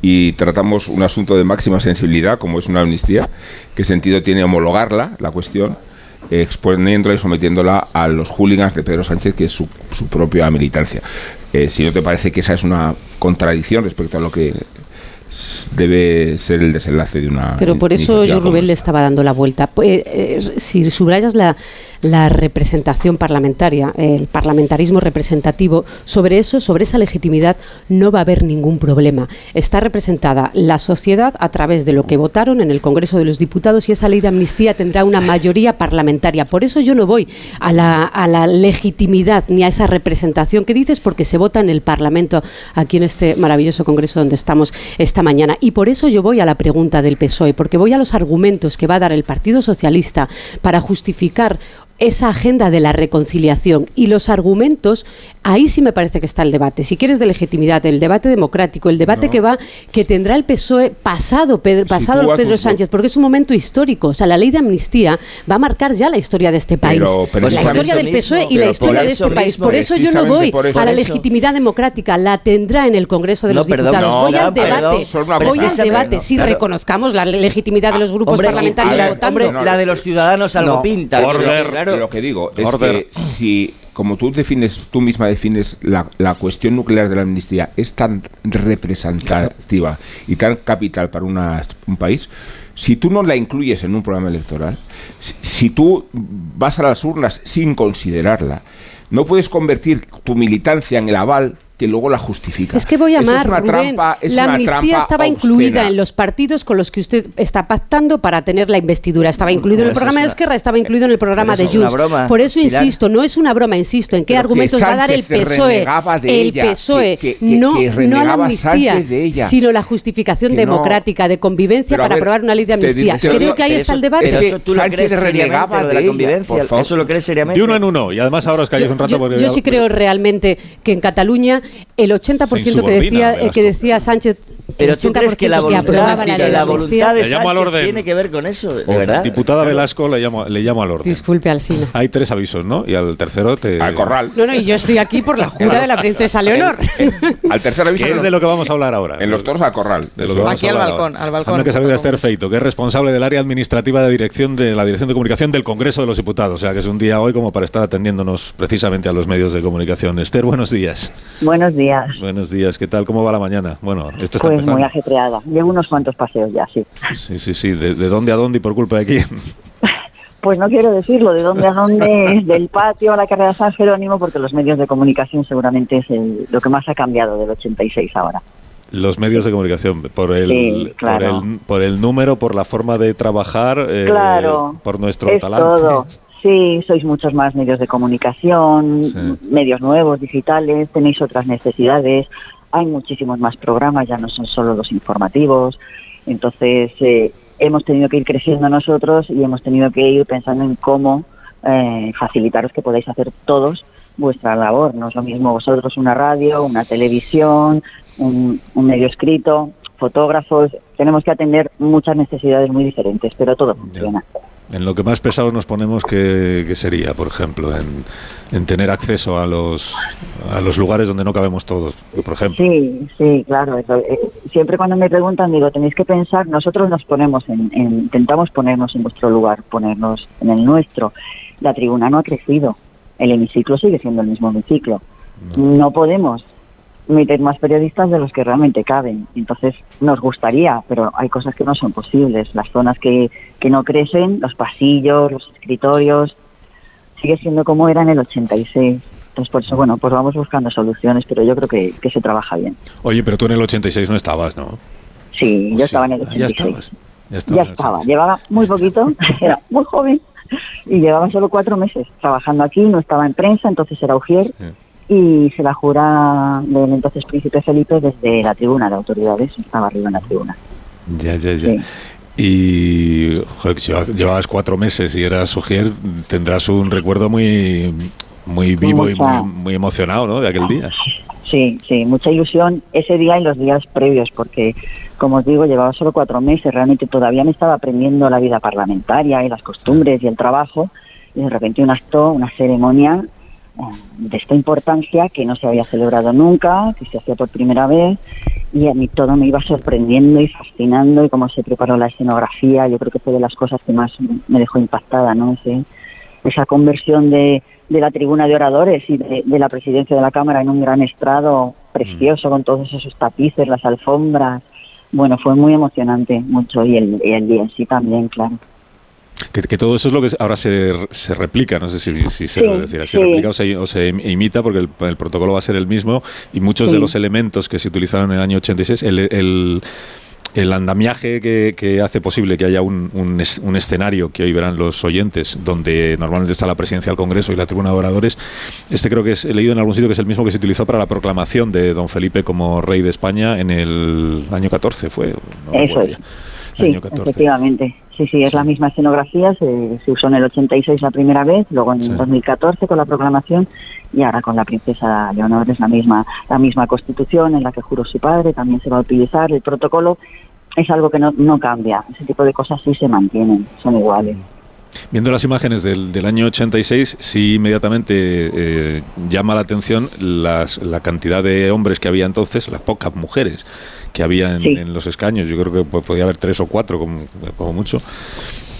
S12: y tratamos un asunto de máxima sensibilidad, como es una amnistía, ¿qué sentido tiene homologarla, la cuestión, exponiéndola y sometiéndola a los hooligans de Pedro Sánchez, que es su, su propia militancia? Eh, si no te parece que esa es una contradicción respecto a lo que debe ser el desenlace de una
S11: Pero por eso yo, Rubén, le estaba dando la vuelta. Pues, eh, si subrayas la, la representación parlamentaria, el parlamentarismo representativo, sobre eso, sobre esa legitimidad, no va a haber ningún problema. Está representada la sociedad a través de lo que votaron en el Congreso de los Diputados y esa ley de amnistía tendrá una mayoría parlamentaria. Por eso yo no voy a la, a la legitimidad ni a esa representación que dices, porque se vota en el Parlamento, aquí en este maravilloso Congreso donde estamos esta mañana. Y por eso yo voy a la pregunta del PSOE, porque voy a los argumentos que va a dar el Partido Socialista para justificar esa agenda de la reconciliación y los argumentos, ahí sí me parece que está el debate. Si quieres de legitimidad, el debate democrático, el debate
S12: No.
S11: que va, que tendrá el PSOE pasado, Pedro, pasado
S12: Sitúa
S11: Pedro Sánchez, porque es un momento histórico. O sea, la ley de amnistía va a marcar ya la historia de este país.
S12: Pero- pero
S11: la historia del PSOE
S12: mismo,
S11: y la historia de este país. Por eso yo no voy a la legitimidad democrática. La tendrá en el Congreso de
S10: No,
S11: los
S10: perdón,
S11: Diputados.
S10: no,
S11: voy al debate. Voy al debate.
S10: no,
S11: Si
S10: claro.
S11: reconozcamos la legitimidad de los grupos
S10: Hombre,
S11: parlamentarios
S10: la,
S11: votando.
S10: hombre, la de los ciudadanos algo
S9: No.
S10: pinta.
S1: Order,
S10: claro.
S12: Lo que digo es que si, como tú defines, tú misma defines la, la cuestión nuclear de la amnistía es tan representativa y tan capital para una, un país, si tú no la incluyes en un programa electoral, si, si tú vas a las urnas sin considerarla, no puedes convertir tu militancia en el aval que luego la justifica.
S11: Es que voy a
S12: Eso
S11: amar,
S12: es una
S11: Rubén.
S12: trampa, es
S11: la amnistía estaba
S12: obscena.
S11: incluida en los partidos con los que usted está pactando para tener la investidura. Estaba incluido en el
S10: Eso
S11: programa
S10: es
S11: de Esquerra, estaba incluido en el programa de
S10: eso
S11: Junts.
S10: broma,
S11: Por eso
S10: Pilar.
S11: insisto, no es una broma, insisto, en qué
S12: Pero
S11: argumentos va a dar el PSOE. E. el
S12: ella,
S11: PSOE,
S12: que- que-
S11: no,
S12: que
S11: no a la amnistía,
S12: ella.
S11: sino la justificación
S12: Que no-
S11: democrática de convivencia
S12: Pero
S11: para
S12: ver,
S11: aprobar una ley de
S12: te
S11: amnistía.
S12: digo-
S11: Creo que ahí
S10: Pero
S11: está el
S10: eso-
S11: debate.
S10: Eso
S12: que
S10: tú lo crees seriamente,
S12: renegaba
S10: de
S12: de
S10: la convivencia. Eso lo crees seriamente.
S1: De uno en uno. Y además ahora os calláis un rato
S11: Yo,
S1: porque
S11: yo
S1: ya-
S11: sí creo realmente que en Cataluña el 80% que decía, eh, que decía Sánchez,
S10: Pero tú crees que la
S11: 80%
S10: voluntad,
S11: la
S10: que la
S11: amnistía.
S10: voluntad de
S1: Le llamo al
S10: Sánchez
S1: orden.
S10: tiene que ver con eso, de
S1: Oh,
S10: verdad.
S1: Diputada Velasco, le llamo, le llamo al orden.
S11: Disculpe, Alsina.
S1: Hay tres avisos, ¿no? Y al tercero te...
S12: Al corral.
S11: No, no, y yo estoy aquí por la jura de la princesa Leonor.
S12: Al tercer aviso.
S1: Que es de lo que vamos a hablar ahora.
S12: En los toros al corral.
S1: De lo que vamos
S8: Aquí
S1: a
S8: al balcón,
S1: ahora.
S8: al balcón.
S1: Que salude a Esther Feito, que es responsable del área administrativa de dirección de la Dirección de Comunicación del Congreso de los Diputados. O sea, que es un día hoy como para estar atendiéndonos precisamente a los medios de comunicación. Esther, buenos días.
S13: Buenos días.
S1: Buenos días. ¿Qué tal? ¿Cómo va la mañana? Bueno, esto está
S13: Pues muy ajetreada. Llevo unos cuantos paseos ya, sí.
S1: Sí, sí, sí. ¿De, de dónde a dónde y por culpa de quién? [laughs]
S13: Pues no quiero decirlo, de dónde a dónde, [laughs] del patio a la carrera San Jerónimo, porque los medios de comunicación seguramente es el- lo que más ha cambiado del 86 ahora.
S1: Los medios de comunicación, por el,
S13: Sí, claro.
S1: por el, por el número, por la forma de trabajar, eh,
S13: Claro,
S1: por nuestro
S13: es
S1: talante.
S13: todo. Sí, sois muchos más medios de comunicación,
S1: Sí.
S13: medios nuevos, digitales, tenéis otras necesidades, hay muchísimos más programas, ya no son solo los informativos. Entonces, eh, hemos tenido que ir creciendo nosotros y hemos tenido que ir pensando en cómo eh, facilitaros que podáis hacer todos vuestra labor. No es lo mismo vosotros una radio, una televisión, un, un medio escrito, fotógrafos. Tenemos que atender muchas necesidades muy diferentes, pero todo funciona.
S1: En lo que más pesados nos ponemos, que, sería, por ejemplo, en, en tener acceso a los, a los lugares donde no cabemos todos, por ejemplo.
S13: Sí, sí, claro. eso, eh, siempre cuando me preguntan, digo, tenéis que pensar, nosotros nos ponemos, en, en- intentamos ponernos en vuestro lugar, ponernos en el nuestro. La tribuna no ha crecido, el hemiciclo sigue siendo el mismo hemiciclo. No podemos meter más periodistas de los que realmente caben. Entonces, nos gustaría, pero hay cosas que no son posibles. Las zonas que, que no crecen, los pasillos, los escritorios, sigue siendo como era en el 86. Entonces, por eso, bueno, pues vamos buscando soluciones, pero yo creo que, que se trabaja bien.
S1: Oye, pero tú en el 86 no estabas, ¿no?
S13: Sí, yo estaba en el
S1: Ah, Ya
S13: 86.
S1: estabas. Ya
S13: Ya
S1: en el
S13: estaba, llevaba muy poquito, [laughs] era muy joven y llevaba solo cuatro meses trabajando aquí, no estaba en prensa, entonces era Ujier y se la jura del entonces príncipe Felipe desde la tribuna de autoridades, estaba arriba en la tribuna.
S1: Ya, ya, ya. Y joder, llevabas cuatro meses y eras Ujier, tendrás un recuerdo muy, muy vivo y muy, muy emocionado, ¿no? De aquel día.
S13: Sí, sí, mucha ilusión ese día y los días previos, porque, como os digo, llevaba solo cuatro meses, realmente todavía me estaba aprendiendo la vida parlamentaria y las costumbres y el trabajo, y de repente un acto, una ceremonia de esta importancia que no se había celebrado nunca, que se hacía por primera vez, y a mí todo me iba sorprendiendo y fascinando, y cómo se preparó la escenografía, yo creo que fue de las cosas que más me dejó impactada, ¿no? Ese, esa conversión de, de la tribuna de oradores y de, de la presidencia de la Cámara en un gran estrado precioso con todos esos tapices, las alfombras. Bueno, fue muy emocionante, mucho, y el, y el día en sí también, claro.
S1: Que, que todo eso es lo que ahora se, se replica, no sé si, si se
S13: Sí,
S1: puede decir, se
S13: sí.
S1: replica o se, o se imita, porque el, el protocolo va a ser el mismo y muchos de los elementos que se utilizaron en el año 86, el, el, el andamiaje que, que hace posible que haya un, un, es- un escenario que hoy verán los oyentes, donde normalmente está la presidencia del Congreso y la tribuna de oradores, este creo que es, he leído en algún sitio que es el mismo que se utilizó para la proclamación de don Felipe como rey de España en el año 14, fue. no
S13: Eso
S1: Año 14.
S13: efectivamente. Sí, sí, es la misma escenografía, se, se usó en el 86 la primera vez, luego en 2014 con la proclamación y ahora con la princesa Leonor es la misma, la misma constitución en la que juró su padre, también se va a utilizar, el protocolo es algo que no, no cambia, ese tipo de cosas sí se mantienen, son iguales.
S1: Viendo las imágenes del, del año 86, sí inmediatamente eh, llama la atención las, la cantidad de hombres que había entonces, las pocas mujeres que había en,
S13: Sí.
S1: en los escaños. Yo creo que po- podía haber tres o cuatro, como, como mucho.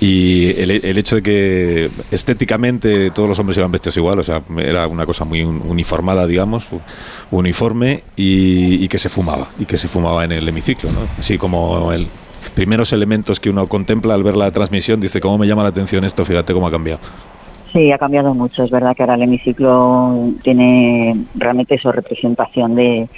S1: Y el, el, hecho de que estéticamente todos los hombres iban vestidos igual, o sea, era una cosa muy uniformada, digamos, uniforme, y, y que se fumaba, y que se fumaba en el hemiciclo, ¿no? Así como el, primeros elementos que uno contempla al ver la transmisión, dice, ¿cómo me llama la atención esto? Fíjate cómo ha cambiado.
S13: Sí, ha cambiado mucho. Es verdad que ahora el hemiciclo tiene realmente eso, representación de,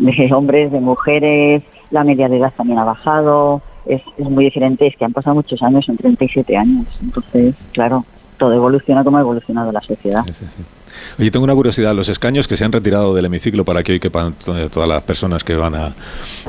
S13: de [laughs] hombres, de mujeres, la media de edad también ha bajado, es, es muy diferente, es que han pasado muchos años, son 37 años. Entonces, claro, todo evoluciona como ha evolucionado la sociedad.
S1: Sí, sí, sí. Oye, tengo una curiosidad, los escaños que se han retirado del hemiciclo para que hoy quepan todas las personas que van a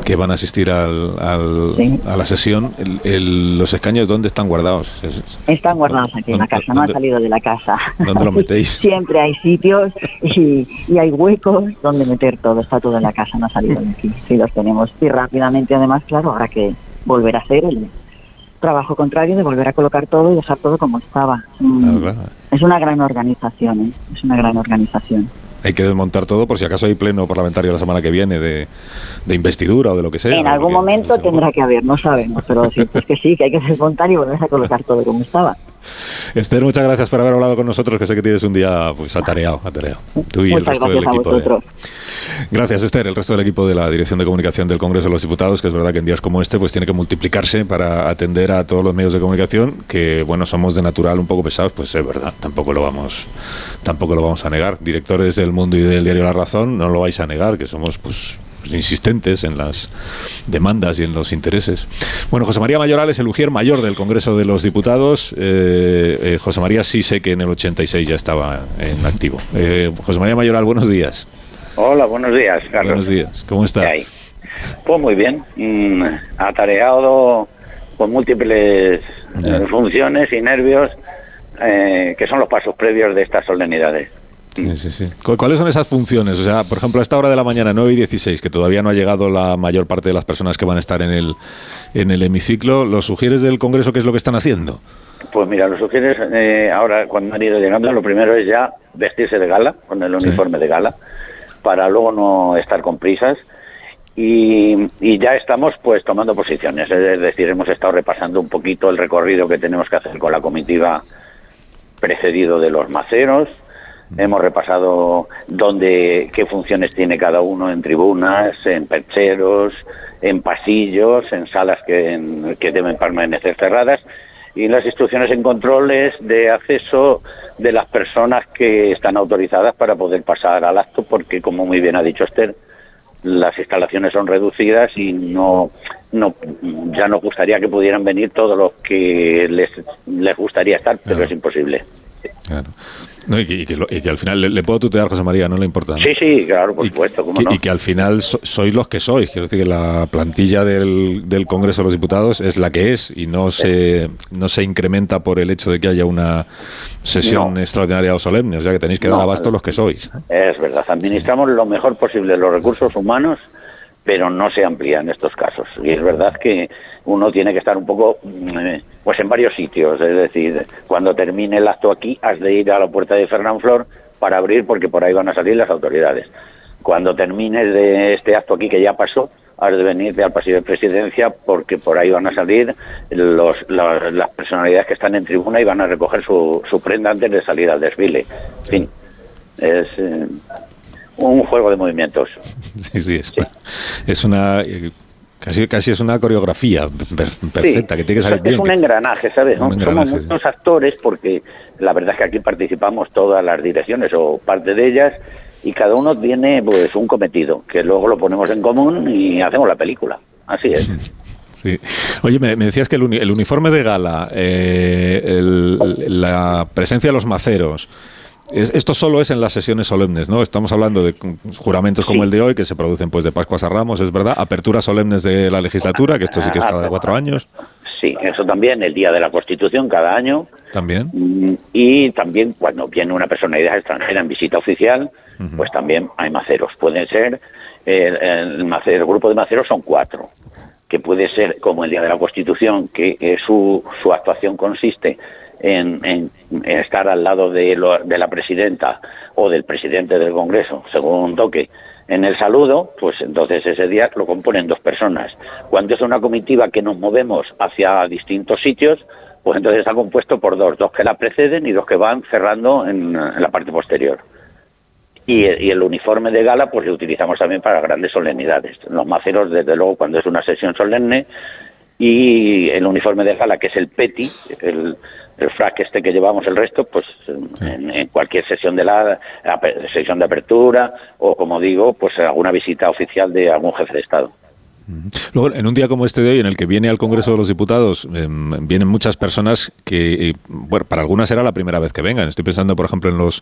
S1: que van a asistir al, al sí. a la sesión, el, el, los escaños dónde están guardados?
S13: Están guardados aquí en la casa, no han salido de la casa.
S1: ¿Dónde los metéis? [laughs]
S13: Siempre hay sitios y, y, hay huecos donde meter todo, está todo en la casa, no ha salido de aquí. Sí, los tenemos. Y rápidamente además, claro, habrá que volver a hacer el, trabajo contrario de volver a colocar todo y dejar todo como estaba. Claro, claro. Es una gran organización, ¿eh? es una gran organización.
S1: Hay que desmontar todo por si acaso hay pleno parlamentario la semana que viene de, de investidura o de lo que sea.
S13: En algún momento tendrá que haber, no sabemos, pero sí, pues que sí, que hay que desmontar y volver a colocar todo como estaba.
S1: Esther, muchas gracias por haber hablado con nosotros, que sé que tienes un día pues atareado, atareado. Tú y
S13: muchas
S1: el resto del equipo.
S13: De...
S1: Gracias, Esther, el resto del equipo de la Dirección de Comunicación del Congreso de los Diputados, que es verdad que en días como este pues tiene que multiplicarse para atender a todos los medios de comunicación, que bueno, somos de natural un poco pesados, pues es verdad, tampoco lo vamos tampoco lo vamos a negar. Directores del Mundo y del diario La Razón, no lo vais a negar, que somos pues insistentes en las demandas y en los intereses. Bueno, José María Mayoral es el ujier mayor del Congreso de los Diputados. Eh, eh, José María sí sé que en el 86 ya estaba en activo. Eh, José María Mayoral, buenos días.
S14: Hola, buenos días, Carlos.
S1: Buenos días, ¿cómo está?
S14: Pues muy bien, mm, atareado con múltiples funciones y nervios, que son los pasos previos de estas solemnidades.
S1: Sí, sí, sí. ¿Cuáles son esas funciones? O sea, por ejemplo, a esta hora de la mañana, 9 y 16, que todavía no ha llegado la mayor parte de las personas que van a estar en el, en el hemiciclo, ¿los sugieres del Congreso qué es lo que están haciendo?
S14: Pues mira, los sugieres eh, ahora, cuando han ido llegando, lo primero es ya vestirse de gala, con el uniforme de gala, para luego no estar con prisas. Y, y, ya estamos pues tomando posiciones, es decir, hemos estado repasando un poquito el recorrido que tenemos que hacer con la comitiva precedido de los maceros, Hemos repasado dónde, qué funciones tiene cada uno en tribunas, en percheros, en pasillos, en salas que, en, que deben permanecer cerradas y las instrucciones en controles de acceso de las personas que están autorizadas para poder pasar al acto, porque como muy bien ha dicho Esther, las instalaciones son reducidas y no, no ya nos gustaría que pudieran venir todos los que les, les gustaría estar, pero claro. es imposible.
S1: Claro. No, y, que, y, que lo, y, que, al final le, le, puedo tutear, José María, no le importa. ¿no?
S14: Sí, sí, claro, por supuesto.
S1: Que,
S14: no?
S1: Y que al final so, sois los que sois. Quiero decir que la plantilla del, del, Congreso de los Diputados es la que es y no se, no se incrementa por el hecho de que haya una sesión no. extraordinaria o solemne. O sea que tenéis que dar abasto los que sois.
S14: Es verdad. Administramos lo mejor posible los recursos humanos pero no se amplía en estos casos. Y es verdad que uno tiene que estar un poco, pues en varios sitios. Es decir, cuando termine el acto aquí, has de ir a la puerta de Fernán Flor para abrir, porque por ahí van a salir las autoridades. Cuando termines de este acto aquí que ya pasó, has de venirte al pasillo de presidencia porque por ahí van a salir los, las personalidades que están en tribuna y van a recoger su, prenda antes de salir al desfile. En fin, es... Eh, un juego de movimientos. [laughs]
S1: Sí, sí, es, sí. es una casi casi es una coreografía perfecta sí, que tiene que salir
S14: es
S1: bien.
S14: Es un engranaje, ¿sabes? Un engranaje, Somos muchos sí. actores porque la verdad es que aquí participamos todas las direcciones o parte de ellas y cada uno tiene pues un cometido que luego lo ponemos en común y hacemos la película. Así es. [laughs]
S1: Sí. Oye, me, me, decías que el, uni, el, uniforme de gala, eh, el, la presencia de los maceros, esto solo es en las sesiones solemnes, ¿no? Estamos hablando de juramentos como sí. el de hoy, que se producen pues de Pascuas a Ramos, es verdad, aperturas solemnes de la legislatura, que esto sí que es cada cuatro años.
S14: Sí, eso también, el Día de la Constitución, cada año.
S1: También.
S14: Y también cuando viene una personalidad extranjera en visita oficial, uh -huh. pues también hay maceros. Pueden ser, el, el, macero, el grupo de maceros son cuatro que puede ser como el Día de la Constitución, que eh, su, su actuación consiste en, en, estar al lado de, lo, de, la presidenta o del presidente del Congreso, según toque, En el saludo, pues entonces ese día lo componen dos personas. Cuando es una comitiva que nos movemos hacia distintos sitios, pues entonces está compuesto por dos, dos que la preceden y dos que van cerrando en, la parte posterior. Y, y el uniforme de gala, pues lo utilizamos también para grandes solemnidades. Los maceros, desde luego, cuando es una sesión solemne, y el uniforme de gala, que es el peti, el, el frac este que llevamos el resto, pues en, en cualquier sesión de la sesión de apertura o, como digo, pues alguna visita oficial de algún jefe de Estado.
S1: Luego, en un día como este de hoy, en el que viene al Congreso de los Diputados, em, vienen muchas personas que, eh, bueno, para algunas será la primera vez que vengan. Estoy pensando, por ejemplo, en los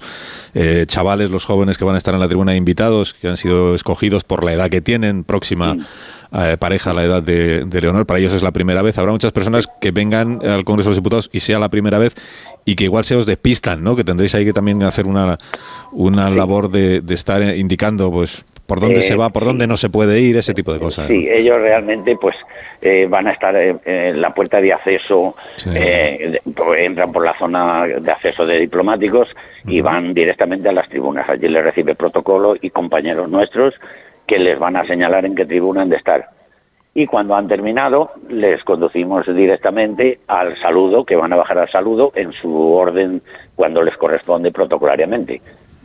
S1: eh, chavales, los jóvenes que van a estar en la tribuna de invitados, que han sido escogidos por la edad que tienen, próxima eh, pareja a la edad de, de Leonor. Para ellos es la primera vez. Habrá muchas personas que vengan al Congreso de los Diputados y sea la primera vez y que igual se os despistan, ¿no? Que tendréis ahí que también hacer una, una labor de, de estar indicando, pues, por dónde
S14: Eh,
S1: se va, por dónde no se puede ir, ese tipo de cosas.
S14: Sí, ellos realmente pues eh, van a estar eh, en la puerta de acceso, eh, entran por la zona de acceso de diplomáticos y van directamente a las tribunas. Allí les recibe protocolo y compañeros nuestros que les van a señalar en qué tribuna han de estar. Y cuando han terminado, les conducimos directamente al saludo, que van a bajar al saludo en su orden cuando les corresponde protocolariamente.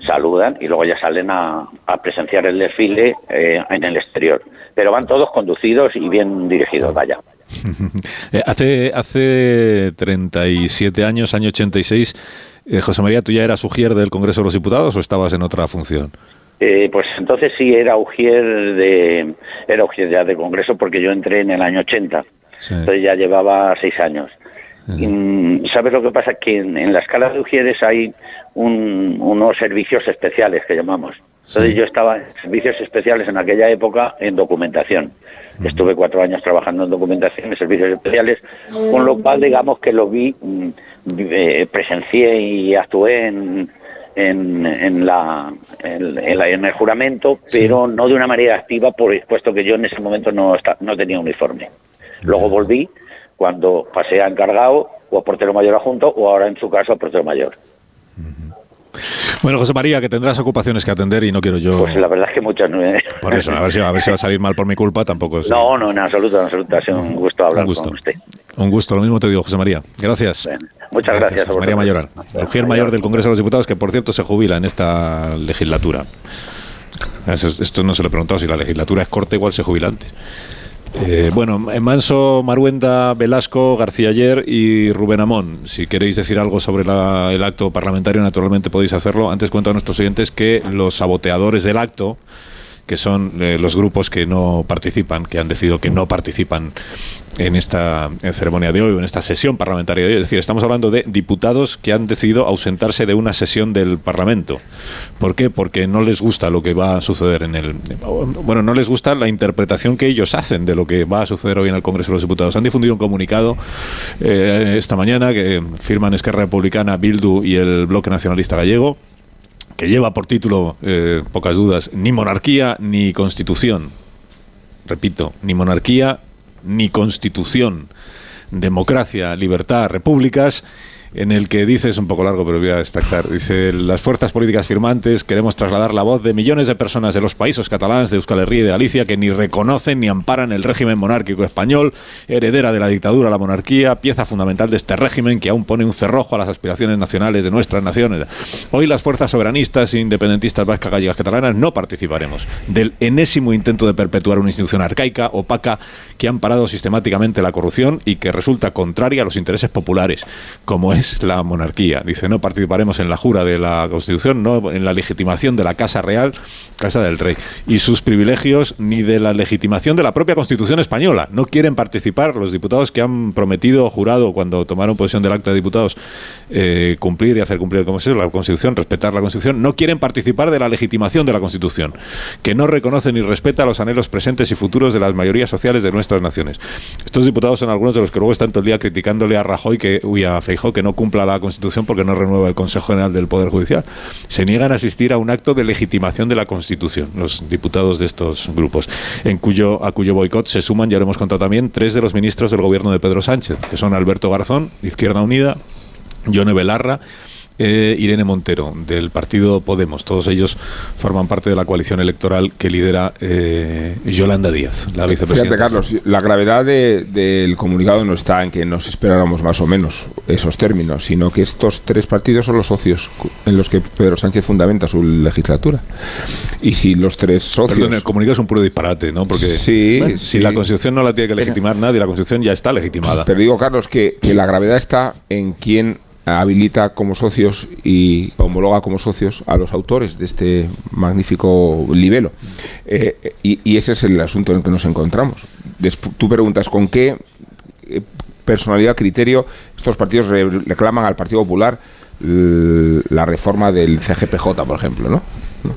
S14: Saludan y luego ya salen a, a presenciar el desfile eh, en el exterior. Pero van todos conducidos y bien dirigidos, vaya. [laughs]
S1: Eh, hace, hace 37 años, año 86, eh, José María, ¿tú ya eras ujier del Congreso de los Diputados o estabas en otra función?
S14: Eh, pues entonces sí era Ujier de era Ujier ya de Congreso porque yo entré en el año 80. Entonces ya llevaba seis años. Y, mm, ¿Sabes lo que pasa? Que en, en la escala de Ujieres hay un- unos servicios especiales que llamamos. Entonces yo estaba en servicios especiales en aquella época en documentación. Estuve cuatro años trabajando en documentación en servicios especiales, con lo cual digamos que lo vi, mm, eh, presencié y actué en, en, en la, en, en la- en el juramento, pero no de una manera activa, por, puesto que yo en ese momento no, esta- no tenía uniforme. Luego volví cuando pasé a encargado o a portero mayor adjunto o ahora en su caso a portero mayor.
S1: Bueno, José María, que tendrás ocupaciones que atender y no quiero yo...
S14: Pues la verdad es que muchas no.
S1: Por eso, a ver, si, a ver si va a salir mal por mi culpa, tampoco es...
S14: No, no, en absoluto, en absoluto. Ha sido un gusto hablar
S1: Un gusto.
S14: con usted.
S1: Un gusto, lo mismo te digo, José María. Gracias.
S14: Muchas gracias. a
S1: José María. Mayoral, el ujier mayor del Congreso de los Diputados, que por cierto se jubila en esta legislatura. Esto no se lo he preguntado, si la legislatura es corta, igual se jubila antes. Eh, bueno, Manso, Maruenda, Velasco, García Ayer y Rubén Amón. Si queréis decir algo sobre la- el acto parlamentario, naturalmente podéis hacerlo. Antes cuento a nuestros oyentes que los saboteadores del acto, que son eh, los grupos que no participan, que han decidido que no participan en esta eh, ceremonia de hoy en esta sesión parlamentaria de hoy. Es decir, estamos hablando de diputados que han decidido ausentarse de una sesión del Parlamento. ¿Por qué? Porque no les gusta lo que va a suceder en el... Bueno, no les gusta la interpretación que ellos hacen de lo que va a suceder hoy en el Congreso de los Diputados. Han difundido un comunicado eh, esta mañana que firman Esquerra Republicana, Bildu y el Bloque Nacionalista Gallego lleva por título, eh, pocas dudas, ni monarquía ni constitución. Repito, ni monarquía ni constitución. Democracia, libertad, repúblicas en el que dice, es un poco largo, pero voy a destacar, dice, las fuerzas políticas firmantes queremos trasladar la voz de millones de personas de los países catalanes, de Euskal Herria y de Galicia, que ni reconocen ni amparan el régimen monárquico español, heredera de la dictadura, la monarquía, pieza fundamental de este régimen que aún pone un cerrojo a las aspiraciones nacionales de nuestras naciones. Hoy las fuerzas soberanistas e independentistas vascas, gallegas, catalanas no participaremos del enésimo intento de perpetuar una institución arcaica, opaca, que ha amparado sistemáticamente la corrupción y que resulta contraria a los intereses populares, como es la monarquía. Dice, no participaremos en la jura de la Constitución, no en la legitimación de la Casa Real, Casa del Rey, y sus privilegios, ni de la legitimación de la propia Constitución española. No quieren participar los diputados que han prometido, jurado, cuando tomaron posesión del acta de diputados, eh, cumplir y hacer cumplir como la Constitución, respetar la Constitución, no quieren participar de la legitimación de la Constitución, que no reconoce ni respeta los anhelos presentes y futuros de las mayorías sociales de nuestras naciones. Estos diputados son algunos de los que luego están todo el día criticándole a Rajoy que, uy, a Feijó que no cumpla la Constitución porque no renueva el Consejo General del Poder Judicial. Se niegan a asistir a un acto de legitimación de la Constitución, los diputados de estos grupos, en cuyo, a cuyo boicot se suman, ya lo hemos contado también, tres de los ministros del gobierno de Pedro Sánchez, que son Alberto Garzón, Izquierda Unida, Yone Belarra eh, Irene Montero, del partido Podemos. Todos ellos forman parte de la coalición electoral que lidera eh, Yolanda Díaz, la vicepresidenta.
S12: Fíjate, Carlos, la gravedad de- del comunicado no está en que nos esperáramos más o menos esos términos, sino que estos tres partidos son los socios en los que Pedro Sánchez fundamenta su legislatura. Y si los tres socios...
S1: Perdón, el comunicado es un puro disparate, ¿no? Porque
S12: Sí,
S1: bueno,
S12: sí.
S1: si la Constitución no la tiene que legitimar nadie, la Constitución ya está legitimada.
S12: Pero digo, Carlos, que, que la gravedad está en quién habilita como socios y homologa como socios a los autores de este magnífico libelo. Eh, y, y ese es el asunto en el que nos encontramos. Tú preguntas con qué eh, personalidad, criterio estos partidos re- reclaman al Partido Popular la reforma del CGPJ, por ejemplo, ¿no? ¿No?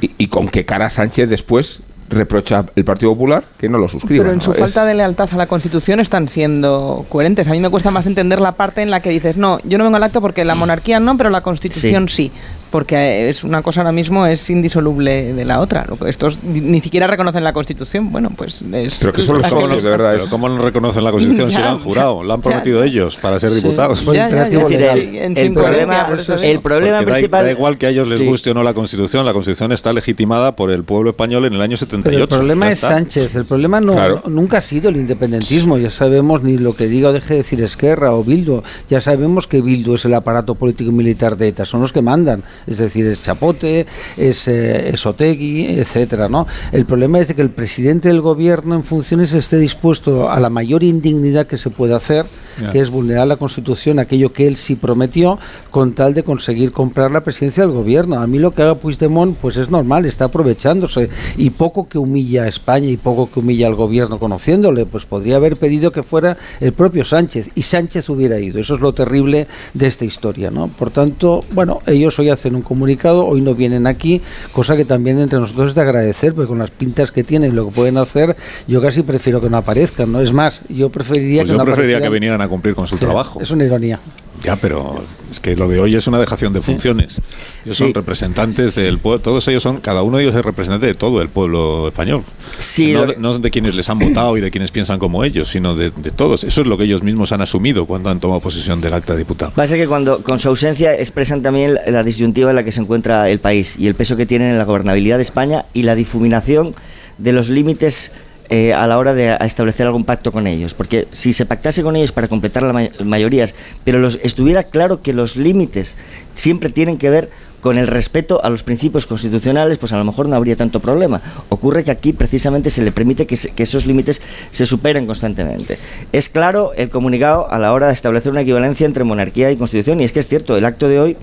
S12: Y, y con qué cara Sánchez después reprocha el Partido Popular que no lo suscriba.
S8: Pero en su
S12: ¿no? Es-
S8: falta de lealtad a la Constitución están siendo coherentes. A mí me cuesta más entender la parte en la que dices, no, yo no vengo al acto porque la monarquía no, pero la Constitución sí. Porque es una cosa ahora mismo es indisoluble de la otra. Lo que estos ni siquiera reconocen la Constitución. Bueno, pues es.
S1: Pero que son los
S8: la
S1: socios, de verdad. Pero ¿cómo no reconocen la Constitución si [laughs]
S8: Ya,
S1: lo han jurado? Lo han prometido ellos para ser
S8: Sí.
S1: diputados.
S8: Ya, ya, ya. Decir, el-
S10: el problema- el problema
S1: Porque da-
S10: principal-
S1: Da, igual que a ellos les
S10: Sí.
S1: guste o no la Constitución, la Constitución está legitimada por el pueblo español en el año 78.
S9: Pero el problema
S1: Ya
S9: es. Sánchez, el problema no,
S1: Claro.
S9: no- nunca ha sido el independentismo, ya sabemos ni lo que diga o deje de decir Esquerra o Bildu, ya sabemos que Bildu es el aparato político y militar de ETA, son los que mandan, es decir, es Chapote, es, eh, es Otegui, etcétera, ¿no? El problema es de que el presidente del gobierno en funciones esté dispuesto a la mayor indignidad que se puede hacer, que es vulnerar la Constitución, aquello que él sí prometió, con tal de conseguir comprar la presidencia del gobierno. A mí lo que haga Puigdemont, pues es normal, está aprovechándose. Y poco que humilla a España y poco que humilla al gobierno conociéndole, pues podría haber pedido que fuera el propio Sánchez y Sánchez hubiera ido. Eso es lo terrible de esta historia, ¿no? Por tanto, bueno, ellos hoy hacen un comunicado, hoy no vienen aquí, cosa que también entre nosotros es de agradecer, porque con las pintas que tienen y lo que pueden hacer, yo casi prefiero que no aparezcan, ¿no? Es más, yo preferiría
S1: Pues
S9: que
S1: yo
S9: no
S1: preferiría que
S9: aparecieran.
S1: vinieran a cumplir con su trabajo.
S9: Es una ironía.
S1: Ya, pero que lo de hoy es una dejación de funciones. Ellos son representantes del pueblo, todos ellos son, cada uno de ellos es representante de todo el pueblo español.
S10: Sí,
S1: no, de, no de quienes les han votado y de quienes piensan como ellos, sino de, de todos. Eso es lo que ellos mismos han asumido cuando han tomado posesión del acta de diputado.
S10: Pasa que cuando con su ausencia expresan también la disyuntiva en la que se encuentra el país y el peso que tienen en la gobernabilidad de España y la difuminación de los límites eh, a la hora de establecer algún pacto con ellos. Porque si se pactase con ellos para completar las may- mayorías, pero los, estuviera claro que los límites siempre tienen que ver con el respeto a los principios constitucionales, pues a lo mejor no habría tanto problema. Ocurre que aquí precisamente se le permite que, que esos límites se superen constantemente. Es claro el comunicado a la hora de establecer una equivalencia entre monarquía y constitución, y es que es cierto, el acto de hoy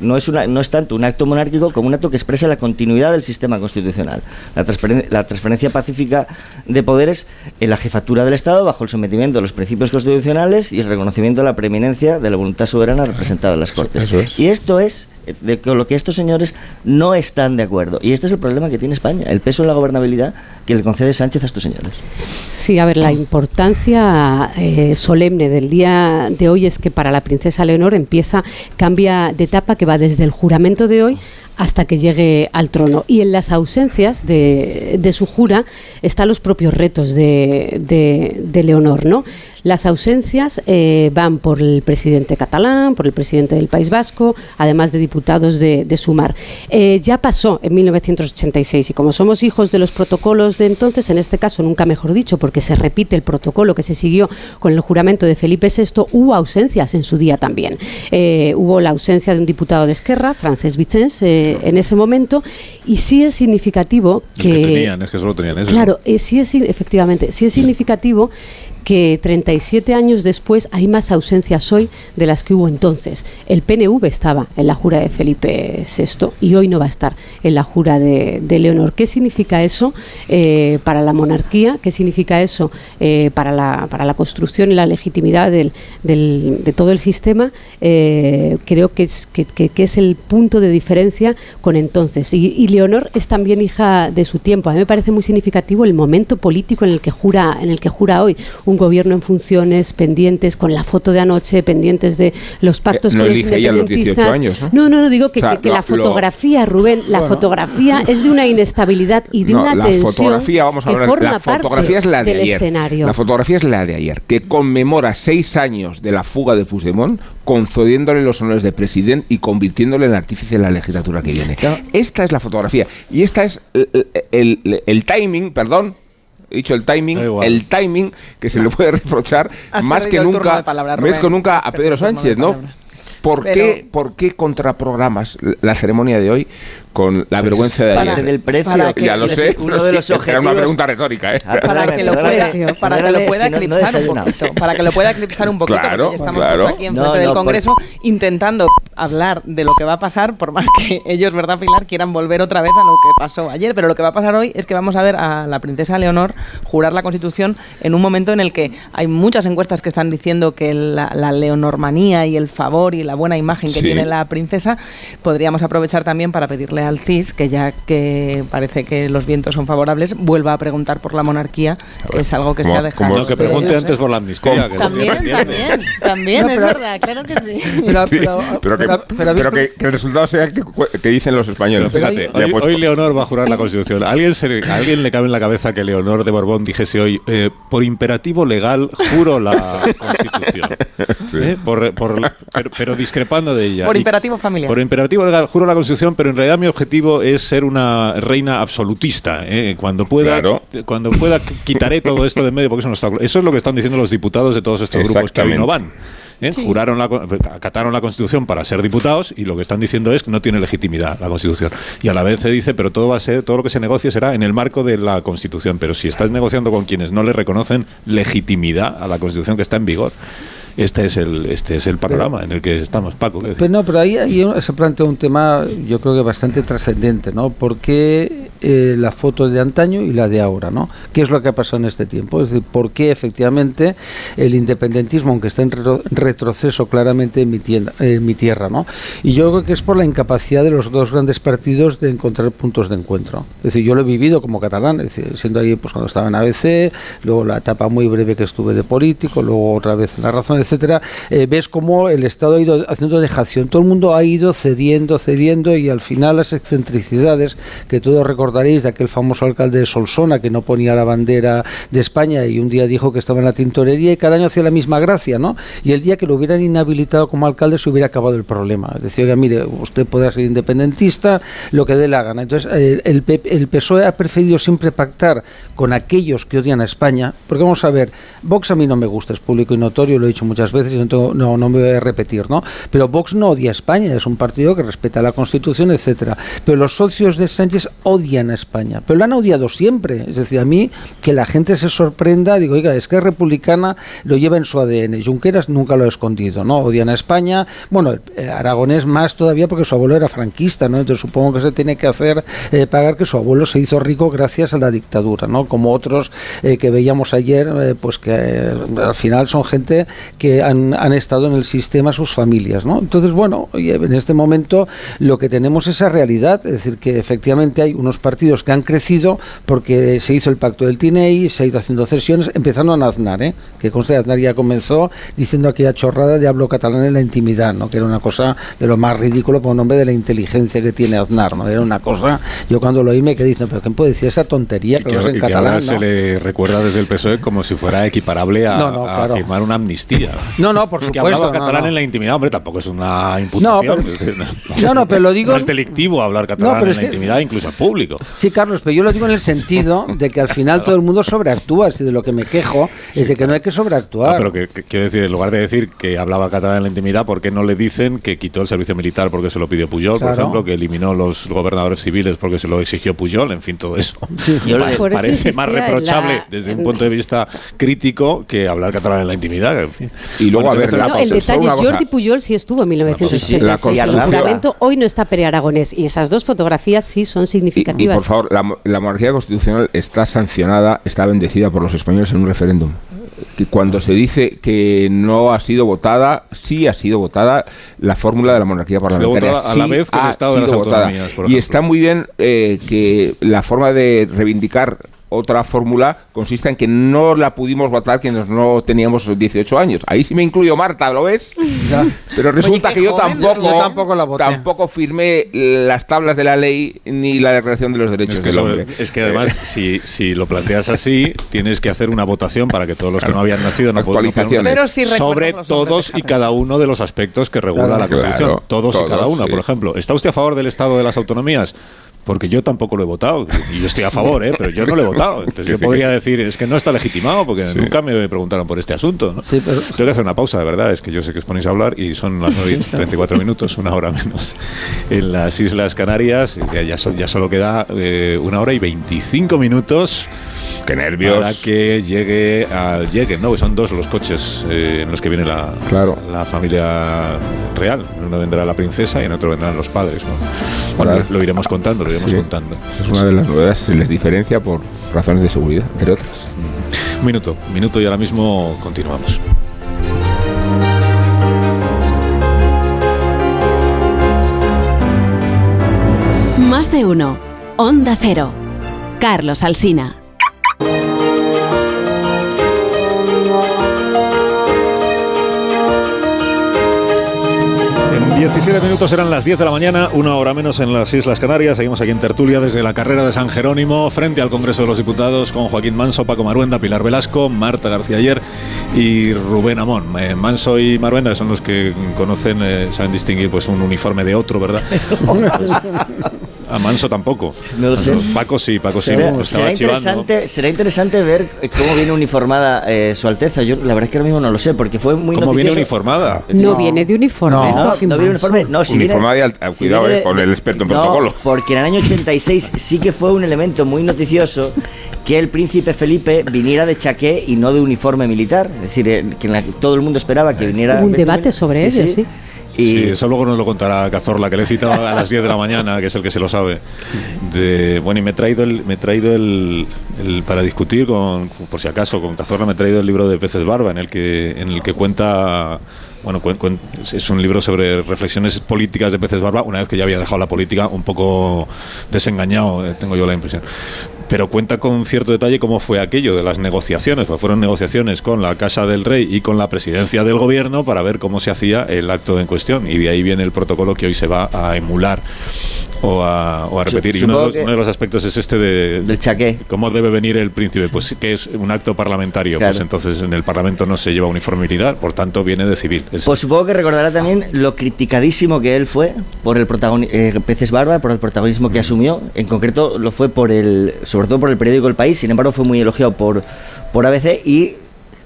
S10: no es, una, no es tanto un acto monárquico como un acto que expresa la continuidad del sistema constitucional, la, transferencia pacífica de poderes en la jefatura del Estado bajo el sometimiento a los principios constitucionales y el reconocimiento de la preeminencia de la voluntad soberana representada en las Cortes.
S12: eso es.
S10: Y esto es eh, de con lo que estos señores no están de acuerdo. Y este es el problema que tiene España, el peso en la gobernabilidad que le concede Sánchez a estos señores.
S11: Sí, a ver, la importancia eh, solemne del día de hoy es que para la princesa Leonor empieza, cambia de etapa que va desde el juramento de hoy hasta que llegue al trono. Y en las ausencias de, de su jura están los propios retos de, de- de Leonor, ¿no? Las ausencias eh, van por el presidente catalán, por el presidente del País Vasco, además de diputados de, de Sumar. Eh, ya pasó en 1986 y como somos hijos de los protocolos de entonces, en este caso nunca mejor dicho, porque se repite el protocolo que se siguió con el juramento de Felipe VI, hubo ausencias en su día también. Eh, hubo la ausencia de un diputado de Esquerra, Francés Vicens, en ese momento, y sí es significativo
S1: El que tenían, es que solo tenían eso.
S11: Claro, sí es, efectivamente, sí es significativo que 37 años después hay más ausencias hoy de las que hubo entonces. El PNV estaba en la jura de Felipe VI y hoy no va a estar en la jura de, Leonor. ¿Qué significa eso eh, para la monarquía? ¿Qué significa eso eh, para, la, para la construcción y la legitimidad de todo el sistema? Eh, creo que es, que- que es el punto de diferencia con entonces. Y, y Leonor es también hija de su tiempo. A mí me parece muy significativo el momento político en el que jura, en el que jura hoy. Un gobierno en funciones, pendientes con la foto de anoche, pendientes de los pactos
S12: no
S11: con los independentistas.
S12: 18 años,
S11: ¿no? no, no, digo que,
S12: O sea,
S11: que- que
S12: lo-
S11: la fotografía, Rubén, la fotografía [laughs] es de una inestabilidad y de
S12: No,
S11: una
S12: la
S11: tensión
S12: fotografía, vamos a
S11: que
S12: hablar,
S11: forma
S12: la fotografía
S11: parte
S12: es la de
S11: del
S12: ayer.
S11: escenario.
S12: La fotografía es la de ayer, que conmemora seis años de la fuga de Puigdemont, concediéndole los honores de presidente y convirtiéndole en artífice de la legislatura que viene. Esta es la fotografía. Y esta es el, el- el- el timing, perdón. He dicho el timing, el timing que se le puede reprochar
S8: Has
S12: más que nunca,
S8: palabra,
S12: más que nunca a Pedro Sánchez, ¿no? ¿Por,
S8: Pero-
S12: qué, ¿Por qué contraprogramas la ceremonia de hoy con la vergüenza de
S10: Parte
S12: ayer?
S10: del precio
S12: ya
S10: que-
S12: lo sé,
S10: uno de
S12: sí,
S10: los
S12: era una
S10: objetivos-
S12: pregunta retórica, ¿eh?
S10: Ah,
S8: para que lo pueda, para que lo pueda
S10: no- no
S8: eclipsar un poquito, para que lo pueda eclipsar un poquito,
S12: Claro,
S8: porque ya estamos
S12: claro.
S8: justo aquí enfrente
S10: No,
S8: del
S10: por-
S8: Congreso intentando hablar de lo que va a pasar, por más que [laughs] ellos, ¿verdad, Pilar?, quieran volver otra vez a lo que pasó ayer, pero lo que va a pasar hoy es que vamos a ver a la princesa Leonor jurar la Constitución en un momento en el que hay muchas encuestas que están diciendo que la, la leonormanía y el favor y la buena imagen que
S12: Sí.
S8: tiene la princesa, podríamos aprovechar también para pedirle al CIS, que ya que parece que los vientos son favorables, vuelva a preguntar por la monarquía, que es algo que se ha dejado.
S1: como- No, que pregunte antes por la amnistía. que lo
S8: También, también, también,
S9: No,
S8: es
S9: pero-
S8: verdad, claro que sí. [laughs]
S9: Pero-
S12: Sí,
S9: pero-
S12: pero, que,
S9: pero- pero habéis
S12: pero que- que el resultado sea que, que dicen los españoles.
S1: Fíjate, hoy, hoy Leonor va a jurar la Constitución. ¿A alguien, se a alguien le cabe en la cabeza que Leonor de Borbón dijese hoy, eh, por imperativo legal, juro la Constitución? [laughs] ¿Eh? Por- por- pero, pero discrepando de ella.
S8: Por imperativo familiar.
S1: Por imperativo legal, juro la Constitución, pero en realidad mi objetivo es ser una reina absolutista. ¿eh? Cuando pueda, cuando pueda qu- quitaré todo esto de en medio porque eso no está. Eso es lo que están diciendo los diputados de todos estos grupos que hoy no van. ¿eh? Juraron la, acataron la Constitución para ser diputados y lo que están diciendo es que no tiene legitimidad la Constitución. Y a la vez se dice, pero todo va a ser, todo lo que se negocie será en el marco de la Constitución. Pero si estás negociando con quienes no le reconocen legitimidad a la Constitución que está en vigor, este es el, este es el panorama en el que estamos, Paco. ¿qué decir?
S9: Pero no, pero ahí, ahí se plantea un tema, yo creo que bastante trascendente, ¿no? Porque eh, la foto de antaño y la de ahora, ¿no? ¿Qué es lo que ha pasado en este tiempo? Es decir, ¿por qué efectivamente el independentismo, aunque está en retro- retroceso claramente en mi, tienda- en mi tierra, ¿no? Y yo creo que es por la incapacidad de los dos grandes partidos de encontrar puntos de encuentro. Es decir, yo lo he vivido como catalán, es decir, siendo ahí pues cuando estaba en ABC, luego la etapa muy breve que estuve de político, luego otra vez en la razón, etcétera, eh, ves cómo el Estado ha ido haciendo dejación, todo el mundo ha ido cediendo, cediendo y al final las excentricidades que todos recordaréis de aquel famoso alcalde de Solsona que no ponía la bandera de España y un día dijo que estaba en la tintorería y cada año hacía la misma gracia, ¿no? Y el día que lo hubieran inhabilitado como alcalde se hubiera acabado el problema. Decía, oiga, mire, usted podrá ser independentista, lo que dé la gana. Entonces, el, el PSOE ha preferido siempre pactar con aquellos que odian a España, porque vamos a ver, Vox a mí no me gusta, es público y notorio, lo he dicho muchas veces y no, no, me voy a repetir, ¿no? Pero Vox no odia a España, es un partido que respeta la Constitución, etcétera. Pero los socios de Sánchez odian a España, pero lo han odiado siempre. Es decir, a mí que la gente se sorprenda, digo, oiga, es que es republicana, lo lleva en su ADN. Junqueras nunca lo ha escondido, ¿no? Odian a España. Bueno, eh, Aragonés más todavía porque su abuelo era franquista, ¿no? Entonces supongo que se tiene que hacer eh, pagar que su abuelo se hizo rico gracias a la dictadura, ¿no? Como otros eh, que veíamos ayer, pues que al final son gente que han, han estado en el sistema, sus familias, ¿no? Entonces, bueno, en este momento lo que tenemos es esa realidad, es decir, que efectivamente hay unos partidos que han crecido porque se hizo el pacto del TINEI, se ha ido haciendo cesiones, empezaron a Aznar, ¿eh? que conste Aznar ya comenzó diciendo aquella chorrada de hablo catalán en la intimidad, ¿no? que era una cosa de lo más ridículo por nombre de la inteligencia que tiene Aznar, ¿no? era una cosa, yo cuando lo oí me quedé diciendo, pero ¿quién puede decir esa tontería que,
S1: y
S9: en
S1: que ahora
S9: catalán?
S1: se
S9: ¿no?
S1: le recuerda desde el PSOE como si fuera equiparable a,
S9: No, no,
S1: a
S9: claro.
S1: firmar una amnistía.
S9: No, no, por
S1: que
S9: supuesto,
S1: hablaba
S9: no,
S1: catalán
S9: no.
S1: en la intimidad, hombre, tampoco es una imputación.
S9: pero- No, no, pero lo digo-
S1: No es delictivo hablar catalán en la
S9: que-
S1: intimidad, incluso en público.
S9: Sí, Carlos, pero yo lo digo en el sentido de que al final todo el mundo sobreactúa. Si de lo que me quejo es de que no hay que sobreactuar.
S1: Ah, pero que, que- quiero decir, en lugar de decir que hablaba catalán en la intimidad, ¿por qué no le dicen que quitó el servicio militar porque se lo pidió Puyol, por ejemplo, que eliminó los gobernadores civiles porque se lo exigió Puyol, en fin, todo eso.
S9: Sí.
S1: Me pa-
S11: Por eso
S1: parece más reprochable
S11: la-
S1: desde un punto de vista crítico que hablar catalán en la intimidad. en fin.
S12: Y luego,
S1: Bueno,
S12: a ver, la
S11: No, el detalle. Jordi Pujol sí estuvo en
S12: Sí, sí, la
S11: 1986 en el
S12: Constitución.
S11: juramento, hoy no está Pere Aragonés y esas dos fotografías sí son
S12: Y, y,
S11: significativas.
S12: por favor, la, la monarquía constitucional está sancionada, está bendecida por los españoles en un referéndum. Que cuando se dice que no ha sido votada, sí ha sido votada la fórmula de la monarquía parlamentaria.
S1: votada a la
S12: Sí
S1: vez que el
S12: ha
S1: Estado de las. Autonomías, por
S12: Y está muy bien eh, que la forma de reivindicar otra fórmula consiste en que no la pudimos votar quienes no teníamos 18 años. Ahí sí me incluyo Marta, ¿lo ves? [laughs] Pero resulta que yo tampoco, tampoco, firmé las tablas de la ley ni la Declaración de los Derechos del Hombre.
S1: Es que además, [laughs] si, si lo planteas así, tienes que hacer una votación para que todos los que no habían nacido no puedan sobre todos y cada uno de los aspectos que regula la Constitución. todos, y cada uno, por ejemplo. ¿Está usted a favor del Estado de las autonomías? Porque yo tampoco lo he votado. Y yo estoy a favor, ¿eh? pero yo no lo he votado. Entonces yo podría decir, es que no está legitimado, porque nunca me preguntaron por este asunto. ¿no? Tengo que hacer una pausa, de verdad. Es que yo sé que os ponéis a hablar y son las 9 y 34 minutos, una hora menos. En las Islas Canarias ya, ya, solo queda eh, una hora y 25 minutos.
S12: Qué nervios.
S1: Para que llegue al llegue, ¿no? Son dos los coches eh, en los que viene la, la familia real. En uno vendrá la princesa y en otro vendrán los padres. ¿no? Bueno, lo iremos contando, lo iremos contando.
S12: es una de las novedades, se les diferencia por razones de seguridad, entre otras.
S1: Un minuto, minuto y ahora mismo continuamos.
S5: Más de uno. Onda Cero. Carlos Alsina.
S1: 17 minutos eran las 10 de la mañana, una hora menos en las Islas Canarias. Seguimos aquí en Tertulia desde la carrera de San Jerónimo, frente al Congreso de los Diputados, con Joaquín Manso, Paco Maruenda, Pilar Velasco, Marta García Ayer y Rubén Amón. Eh, Manso y Maruenda son los que conocen, eh, saben distinguir pues un uniforme de otro, ¿verdad? [laughs] [laughs] A Manso tampoco.
S10: No lo sé.
S1: Paco sí, Paco sí.
S10: Será, interesante, será interesante ver cómo viene uniformada eh, Su Alteza. Yo la verdad es que ahora mismo no lo sé, porque fue muy
S1: ¿Cómo viene uniformada?
S11: No, viene de uniforme.
S10: No, no, viene uniforme. No, si
S12: uniformada cuidado eh, con el experto en protocolo.
S10: Porque en el año 86 sí que fue un elemento muy noticioso que el príncipe Felipe viniera de chaqué y no de uniforme militar. Es decir, eh, que todo el mundo esperaba que viniera.
S11: Hubo un debate sobre ello, sí.
S1: Y eso luego nos lo contará Cazorla, que le he citado a las 10 de la mañana, que es el que se lo sabe. De, bueno, y me he traído el, me he traído el, para discutir con, por si acaso, con Cazorla me he traído el libro de Peces Barba, en el que, en el que cuenta bueno, es un libro sobre reflexiones políticas de Peces Barba, una vez que ya había dejado la política un poco desengañado, eh, tengo yo la impresión pero cuenta con cierto detalle cómo fue aquello de las negociaciones, pues fueron negociaciones con la Casa del Rey y con la presidencia del gobierno para ver cómo se hacía el acto en cuestión y de ahí viene el protocolo que hoy se va a emular o a, repetir. y uno de, los, aspectos es este de,
S10: del chaqué.
S1: ¿Cómo debe venir el príncipe? Pues que es un acto parlamentario. Pues entonces en el Parlamento no se lleva uniforme militar, por tanto viene de civil.
S10: Pues supongo que recordará también lo criticadísimo que él fue por el protagonismo, eh, Peces Barba, por el protagonismo que asumió. En concreto lo fue por el, sobre todo por el periódico El País, sin embargo fue muy elogiado por, por ABC y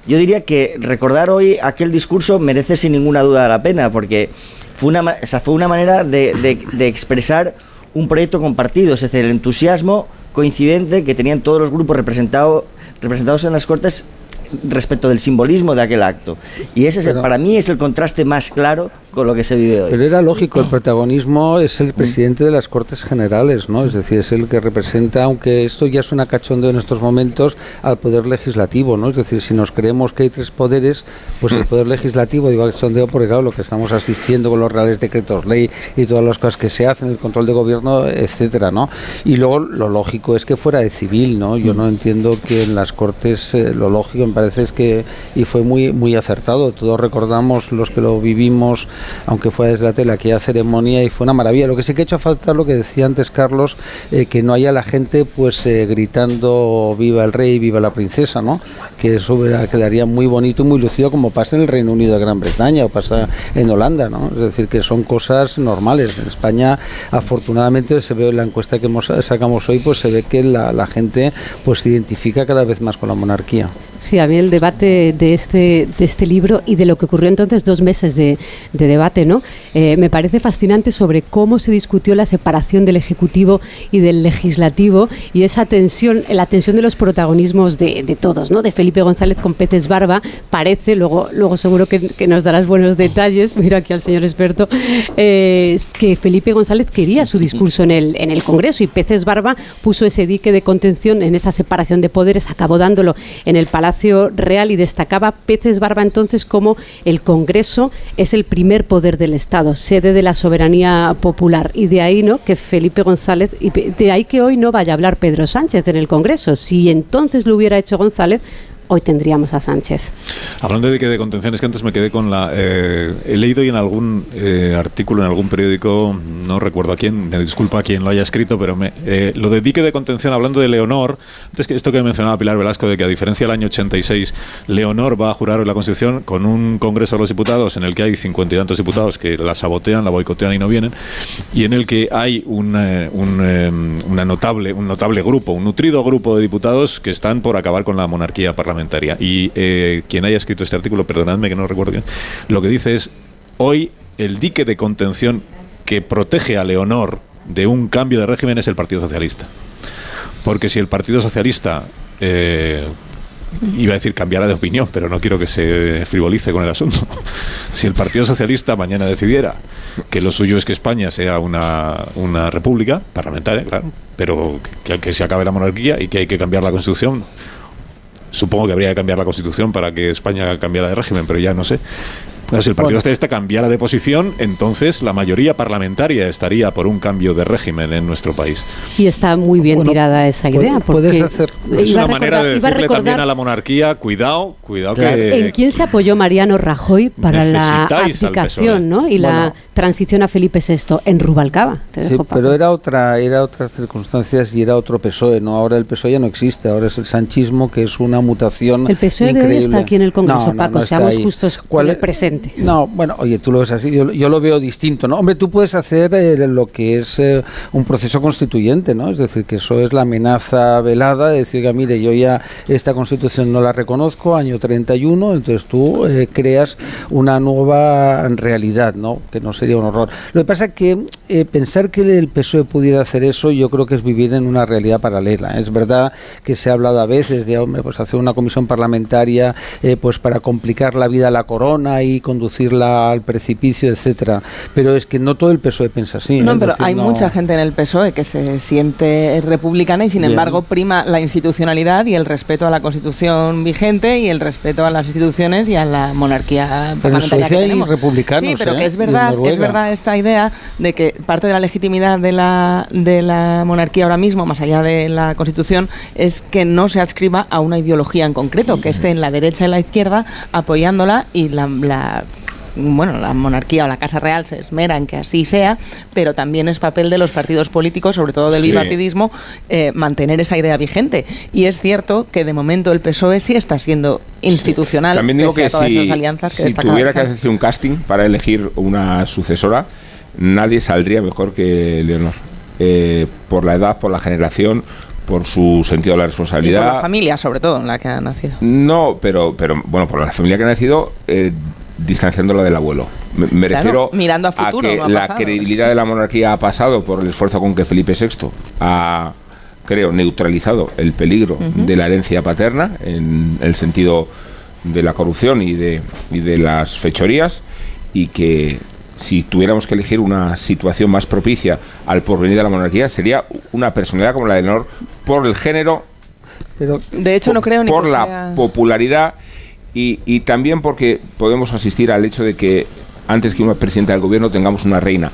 S10: yo diría que recordar hoy aquel discurso merece sin ninguna duda la pena, porque fue una, fue una manera de, de, expresar un proyecto compartido, es decir, el entusiasmo coincidente que tenían todos los grupos representados representados en las Cortes respecto del simbolismo de aquel acto. Y ese para mí es el contraste más claro con lo que se vive hoy.
S9: Pero era lógico, el protagonismo es el presidente de las Cortes Generales, ¿no? Es decir, es el que representa, aunque esto ya es una cachondeo en estos momentos, al poder legislativo, ¿no? Es decir, si nos creemos que hay tres poderes, pues el poder legislativo, digo cachondeo porque claro, lo que estamos asistiendo con los reales decretos ley y todas las cosas que se hacen, el control de gobierno, etcétera, ¿no? Y luego lo lógico es que fuera de civil, ¿no? Yo no entiendo que en las Cortes eh, lo lógico me parece es que y fue muy muy acertado. Todos recordamos los que lo vivimos aunque fue desde la tele, aquella ceremonia y fue una maravilla. Lo que sí que ha hecho falta, lo que decía antes Carlos, eh, que no haya la gente pues eh, gritando viva el rey, viva la princesa, ¿no? Que eso quedaría muy bonito y muy lucido como pasa en el Reino Unido de Gran Bretaña o pasa en Holanda, ¿no? Es decir, que son cosas normales. En España, afortunadamente, se ve en la encuesta que sacamos hoy, pues se ve que la, gente pues se identifica cada vez más con la monarquía.
S11: Sí, a mí el debate de este, de este libro y de lo que ocurrió entonces, dos meses de, debate, ¿no? Eh, me parece fascinante sobre cómo se discutió la separación del Ejecutivo y del Legislativo y esa tensión, la tensión de los protagonismos de, todos, ¿no? De Felipe González con Peces Barba, parece, luego, luego seguro que, nos darás buenos detalles, [laughs] mira aquí al señor experto, eh, que Felipe González quería su discurso en el, en el Congreso y Peces Barba puso ese dique de contención en esa separación de poderes, acabó dándolo en el Palacio Real y destacaba Peces Barba entonces como el Congreso es el primer poder del Estado, sede de la soberanía popular. Y de ahí ¿no? que Felipe González, y de ahí que hoy no vaya a hablar Pedro Sánchez en el Congreso. Si entonces lo hubiera hecho González, hoy tendríamos a Sánchez.
S1: Hablando de que de contenciones, que antes me quedé con la... Eh, he leído y en algún eh, artículo, en algún periódico, no recuerdo a quién, me disculpa a quien lo haya escrito, pero me, eh, lo de dique de contención, hablando de Leonor, antes que esto que mencionaba Pilar Velasco, de que a diferencia del año 86, Leonor va a jurar la Constitución con un Congreso de los Diputados en el que hay cincuenta y tantos diputados que la sabotean, la boicotean y no vienen, y en el que hay un, un, una notable, un notable grupo, un nutrido grupo de diputados que están por acabar con la monarquía parlamentaria. Y eh, quien haya escrito este artículo, perdonadme que no recuerdo bien, lo que dice es, hoy el dique de contención que protege a Leonor de un cambio de régimen es el Partido Socialista. Porque si el Partido Socialista... Eh, iba a decir cambiara de opinión, pero no quiero que se frivolice con el asunto. [laughs] Si el Partido Socialista mañana decidiera que lo suyo es que España sea una, una república parlamentaria, claro, pero que se acabe la monarquía y que hay que cambiar la Constitución Supongo que habría que cambiar la Constitución para que España cambiara de régimen, pero ya no sé si el Partido Socialista cambiara de posición, entonces la mayoría parlamentaria estaría por un cambio de régimen en nuestro país.
S11: Y está muy bien tirada esa idea.
S9: Puedes hacer.
S1: Es una manera de decirle también a la monarquía, cuidado, cuidado que...
S11: ¿En quién se apoyó Mariano Rajoy para la aplicación ¿no? y la transición a Felipe VI? En Rubalcaba.
S9: sí, pero era otra, era otras circunstancias y era otro PSOE, ¿no? Ahora el PSOE ya no existe, ahora es el sanchismo, que es una mutación
S11: El PSOE de hoy está aquí en el Congreso, Paco, seamos justos con el presente.
S9: No, bueno, oye, tú lo ves así, yo, lo veo distinto, ¿no? Hombre, tú puedes hacer eh, lo que es eh, un proceso constituyente, ¿no? Es decir, que eso es la amenaza velada de decir, que mire, yo ya esta constitución no la reconozco, año 31, entonces tú eh, creas una nueva realidad, ¿no? Que no sería un horror. Lo que pasa es que pensar que el PSOE pudiera hacer eso, yo creo que es vivir en una realidad paralela. Es verdad que se ha hablado a veces de, hombre, pues hacer una comisión parlamentaria, pues para complicar la vida a la corona y conducirla al precipicio, etcétera. Pero es que no todo el PSOE piensa así.
S8: No, pero hay mucha gente en el PSOE que se siente republicana y sin embargo prima la institucionalidad y el respeto a la Constitución vigente y el respeto a las instituciones y a la monarquía
S9: pero
S8: parlamentaria
S9: que tenemos. republicanos.
S8: Sí, pero que
S9: ¿eh?
S8: es verdad, es verdad esta idea de que parte de la legitimidad de la de la monarquía ahora mismo, más allá de la Constitución, es que no se adscriba a una ideología en concreto, que esté en la derecha y la izquierda apoyándola y la bueno, la monarquía o la Casa Real se esmera en que así sea, pero también es papel de los partidos políticos, sobre todo del bipartidismo, eh, mantener esa idea vigente. Y es cierto que de momento el PSOE sí está siendo institucional.
S12: También digo que
S8: todas
S12: si,
S8: esas alianzas que
S12: si tuviera que hacerse un casting para elegir una sucesora, nadie saldría mejor que Leonor. Eh, por la edad, por la generación, por su sentido de la responsabilidad. Y
S8: por la familia, sobre todo, en la que ha nacido.
S12: No, pero, pero bueno, por la familia que ha nacido, eh, distanciándola del abuelo. Me, refiero
S8: mirando a, futuro,
S12: que la credibilidad de la monarquía ha pasado por el esfuerzo con que Felipe VI ha, creo, neutralizado el peligro de la herencia paterna en el sentido de la corrupción y de, y de las fechorías y que si tuviéramos que elegir una situación más propicia al porvenir de la monarquía sería una personalidad como la de Leonor por el género
S8: pero de hecho no creo ni
S12: por
S8: que
S12: la
S8: sea...
S12: popularidad y, y, también porque podemos asistir al hecho de que antes que una presidenta del gobierno tengamos una reina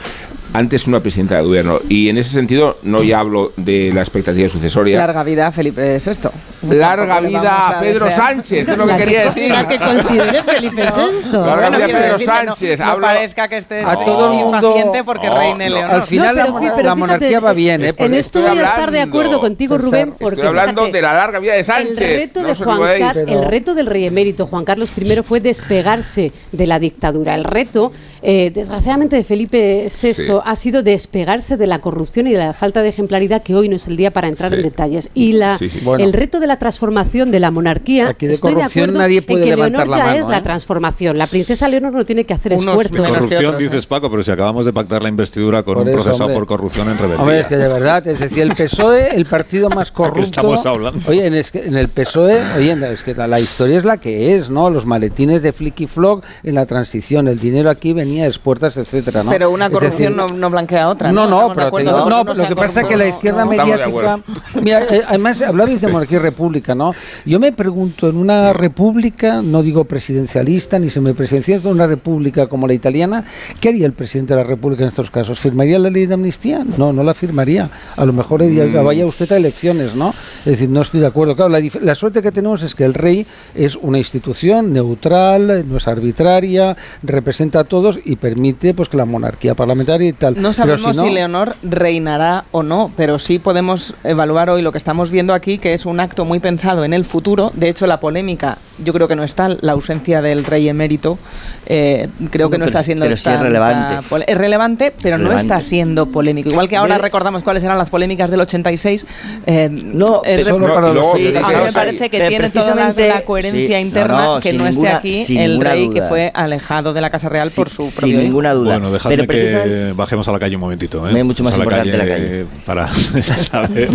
S12: antes que una presidenta del gobierno. Y en ese sentido, no ya hablo de la expectativa sucesoria.
S8: Larga vida a Felipe VI.
S12: Larga vida a Pedro Sánchez, es lo que quería decir.
S11: La que considere Felipe VI.
S12: Larga vida a Pedro Sánchez.
S8: No, no parezca que estés
S9: a todo el mundo
S8: porque reine Leonor.
S9: Al final
S11: No, pero
S9: la,
S11: pero
S9: la monarquía
S11: fíjate,
S9: va bien, ¿eh?
S11: En esto voy a estar de acuerdo contigo, Rubén, porque
S12: Estoy hablando
S11: fíjate,
S12: de la larga vida de Sánchez.
S11: El reto, de Juan. Car- el reto del rey emérito Juan Carlos I fue despegarse de la dictadura. El reto, eh, desgraciadamente, de Felipe VI
S12: Sí.
S11: ha sido despegarse de la corrupción y de la falta de ejemplaridad, que hoy no es el día para entrar
S12: Sí.
S11: en detalles. Y la,
S12: Sí, sí.
S9: Bueno.
S11: el reto de la transformación de la monarquía,
S9: Aquí de
S11: estoy de
S9: corrupción
S11: acuerdo
S9: nadie
S11: en
S9: puede
S11: que
S9: levantar
S11: Leonor
S9: la
S11: ya
S9: mano,
S11: es la
S9: ¿eh?
S11: transformación. La princesa Leonor no tiene que hacer
S8: Unos
S11: esfuerzo.
S8: que
S1: Corrupción,
S8: otros,
S1: dices Paco, pero si acabamos de pactar la investidura con
S9: Por
S1: un
S9: eso,
S1: procesado
S9: hombre.
S1: por corrupción en rebeldía.
S9: Hombre, es que de verdad, es decir, el PSOE, el partido más [laughs] corrupto.
S1: estamos hablando?
S9: Oye, en, es que en el PSOE, oye, es que la, la historia es la que es, ¿no? Los maletines de Flicky Flock en la transición, el dinero aquí puertas, etcétera, ¿no?
S8: Pero una corrupción
S9: decir,
S8: no, no blanquea otra.
S9: No, no,
S8: de
S9: pero te no,
S8: uno
S9: lo que pasa es que la
S8: no,
S9: izquierda
S8: no.
S9: Mediática. Mira, eh, además, hablabais de monarquía y república. ¿no? Yo me pregunto, en una república, no digo presidencialista ni semipresidencialista, una república como la italiana, ¿qué haría el presidente de la república en estos casos? ¿Firmaría la ley de amnistía? No, no la firmaría. A lo mejor diría,
S12: Mm.
S9: vaya usted a elecciones, ¿no? Es decir, no estoy de acuerdo. Claro, la suerte que tenemos es que el rey es una institución neutral, no es arbitraria, representa a todos y permite pues que la monarquía parlamentaria y tal.
S8: No sabemos
S9: no-
S8: si Leonor reinará o no, pero sí podemos evaluar hoy lo que estamos viendo aquí, que es un acto muy pensado en el futuro. De hecho, la polémica, yo creo que no está, la ausencia del rey emérito, eh, creo que no,
S10: No,
S8: está
S10: pero-
S8: siendo
S10: pero sí es relevante.
S8: Es relevante, pero
S10: Es
S8: no está siendo polémico. Igual que ahora recordamos cuáles eran las polémicas del 86. eh,
S10: No,
S8: es
S10: pero- y luego-
S8: sí,
S10: sí,
S8: a mí me parece que tiene toda la, coherencia
S10: sí,
S8: interna
S10: no, no,
S8: que no esté
S10: ninguna-
S8: aquí el rey que fue alejado de la Casa Real por su
S10: sin
S8: propio hijo.
S10: ninguna duda.
S1: Bueno, dejadme
S10: Pero
S1: que bajemos a la calle un momentito. ¿eh?
S10: Me es mucho más
S1: a
S10: importante la calle.
S1: eh, Para [laughs] saber,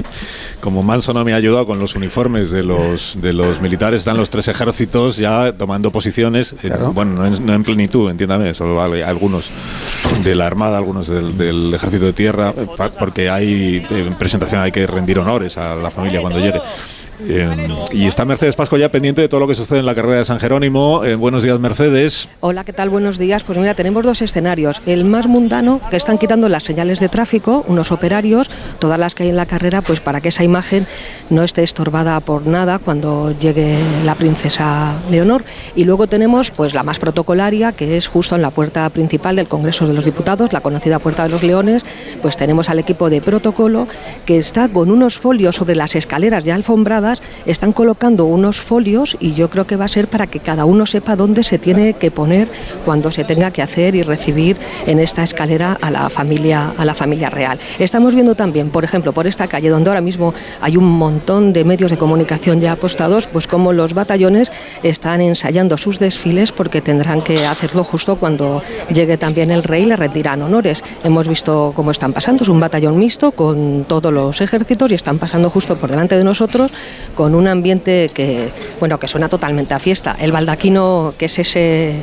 S1: como Manso no me ha ayudado con los uniformes de los, de los militares, están los tres ejércitos ya tomando posiciones, eh, bueno, no en, no en plenitud, entiéndame, solo algunos de la Armada, algunos del, del Ejército de Tierra, eh, pa- porque hay eh, en presentación, hay que rendir honores a la familia cuando llegue. Eh, y está Mercedes Pasco ya pendiente de todo lo que sucede en la carrera de San Jerónimo. Eh, buenos días, Mercedes.
S15: Hola, ¿qué tal? Buenos días. Pues mira, tenemos dos escenarios. El más mundano, que están quitando las señales de tráfico, unos operarios, todas las que hay en la carrera, pues para que esa imagen no esté estorbada por nada cuando llegue la princesa Leonor. Y luego tenemos pues la más protocolaria, que es justo en la puerta principal del Congreso de los Diputados, la conocida Puerta de los Leones, pues tenemos al equipo de protocolo que está con unos folios sobre las escaleras ya alfombradas, están colocando unos folios y yo creo que va a ser para que cada uno sepa dónde se tiene que poner cuando se tenga que hacer y recibir en esta escalera a la familia a la familia real. Estamos viendo también, por ejemplo, por esta calle donde ahora mismo hay un montón de medios de comunicación ya apostados, pues como los batallones están ensayando sus desfiles porque tendrán que hacerlo justo cuando llegue también el rey y le rendirán honores. Hemos visto cómo están pasando, es un batallón mixto con todos los ejércitos y están pasando justo por delante de nosotros con un ambiente que, bueno, que suena totalmente a fiesta. El baldaquino, que es ese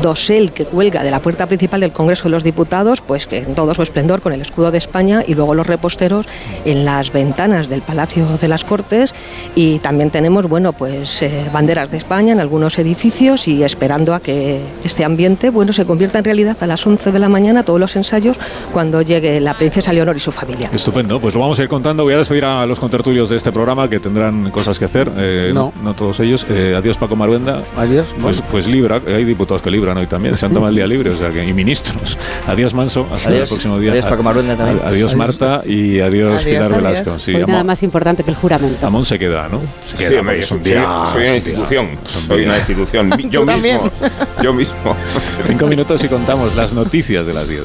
S15: dosel que cuelga de la puerta principal del Congreso de los Diputados, pues que en todo su esplendor con el escudo de España y luego los reposteros en las ventanas del Palacio de las Cortes y también tenemos, bueno, pues eh, banderas de España en algunos edificios y esperando a que este ambiente, bueno, se convierta en realidad a las 11 de la mañana todos los ensayos cuando llegue la princesa Leonor y su familia.
S1: Estupendo, pues lo vamos a ir contando. Voy a despedir a los contertulios de este programa que tendrán cosas que hacer. eh,
S9: No.
S1: no. todos ellos. Eh, adiós, Paco Maruenda.
S9: Adiós.
S1: Pues, pues libra, hay diputados que libran hoy también. Se han tomado el día libre, o sea que, y ministros. Adiós, Manso. Hasta
S10: Adiós.
S1: el próximo día.
S10: Adiós, Paco Maruenda también.
S1: Adiós,
S10: Adiós.
S1: Marta. Y adiós,
S11: Adiós,
S1: Pilar
S11: adiós.
S1: Velasco. Sí,
S11: Hoy nada más importante que el juramento.
S1: Amón se queda, ¿no? Se
S12: Sí,
S1: queda,
S12: hombre,
S1: porque
S12: yo
S1: es un
S12: soy,
S1: día-
S12: soy una institución. Soy una institución. Yo mismo. Yo mismo.
S1: Cinco minutos y contamos las noticias de las 10.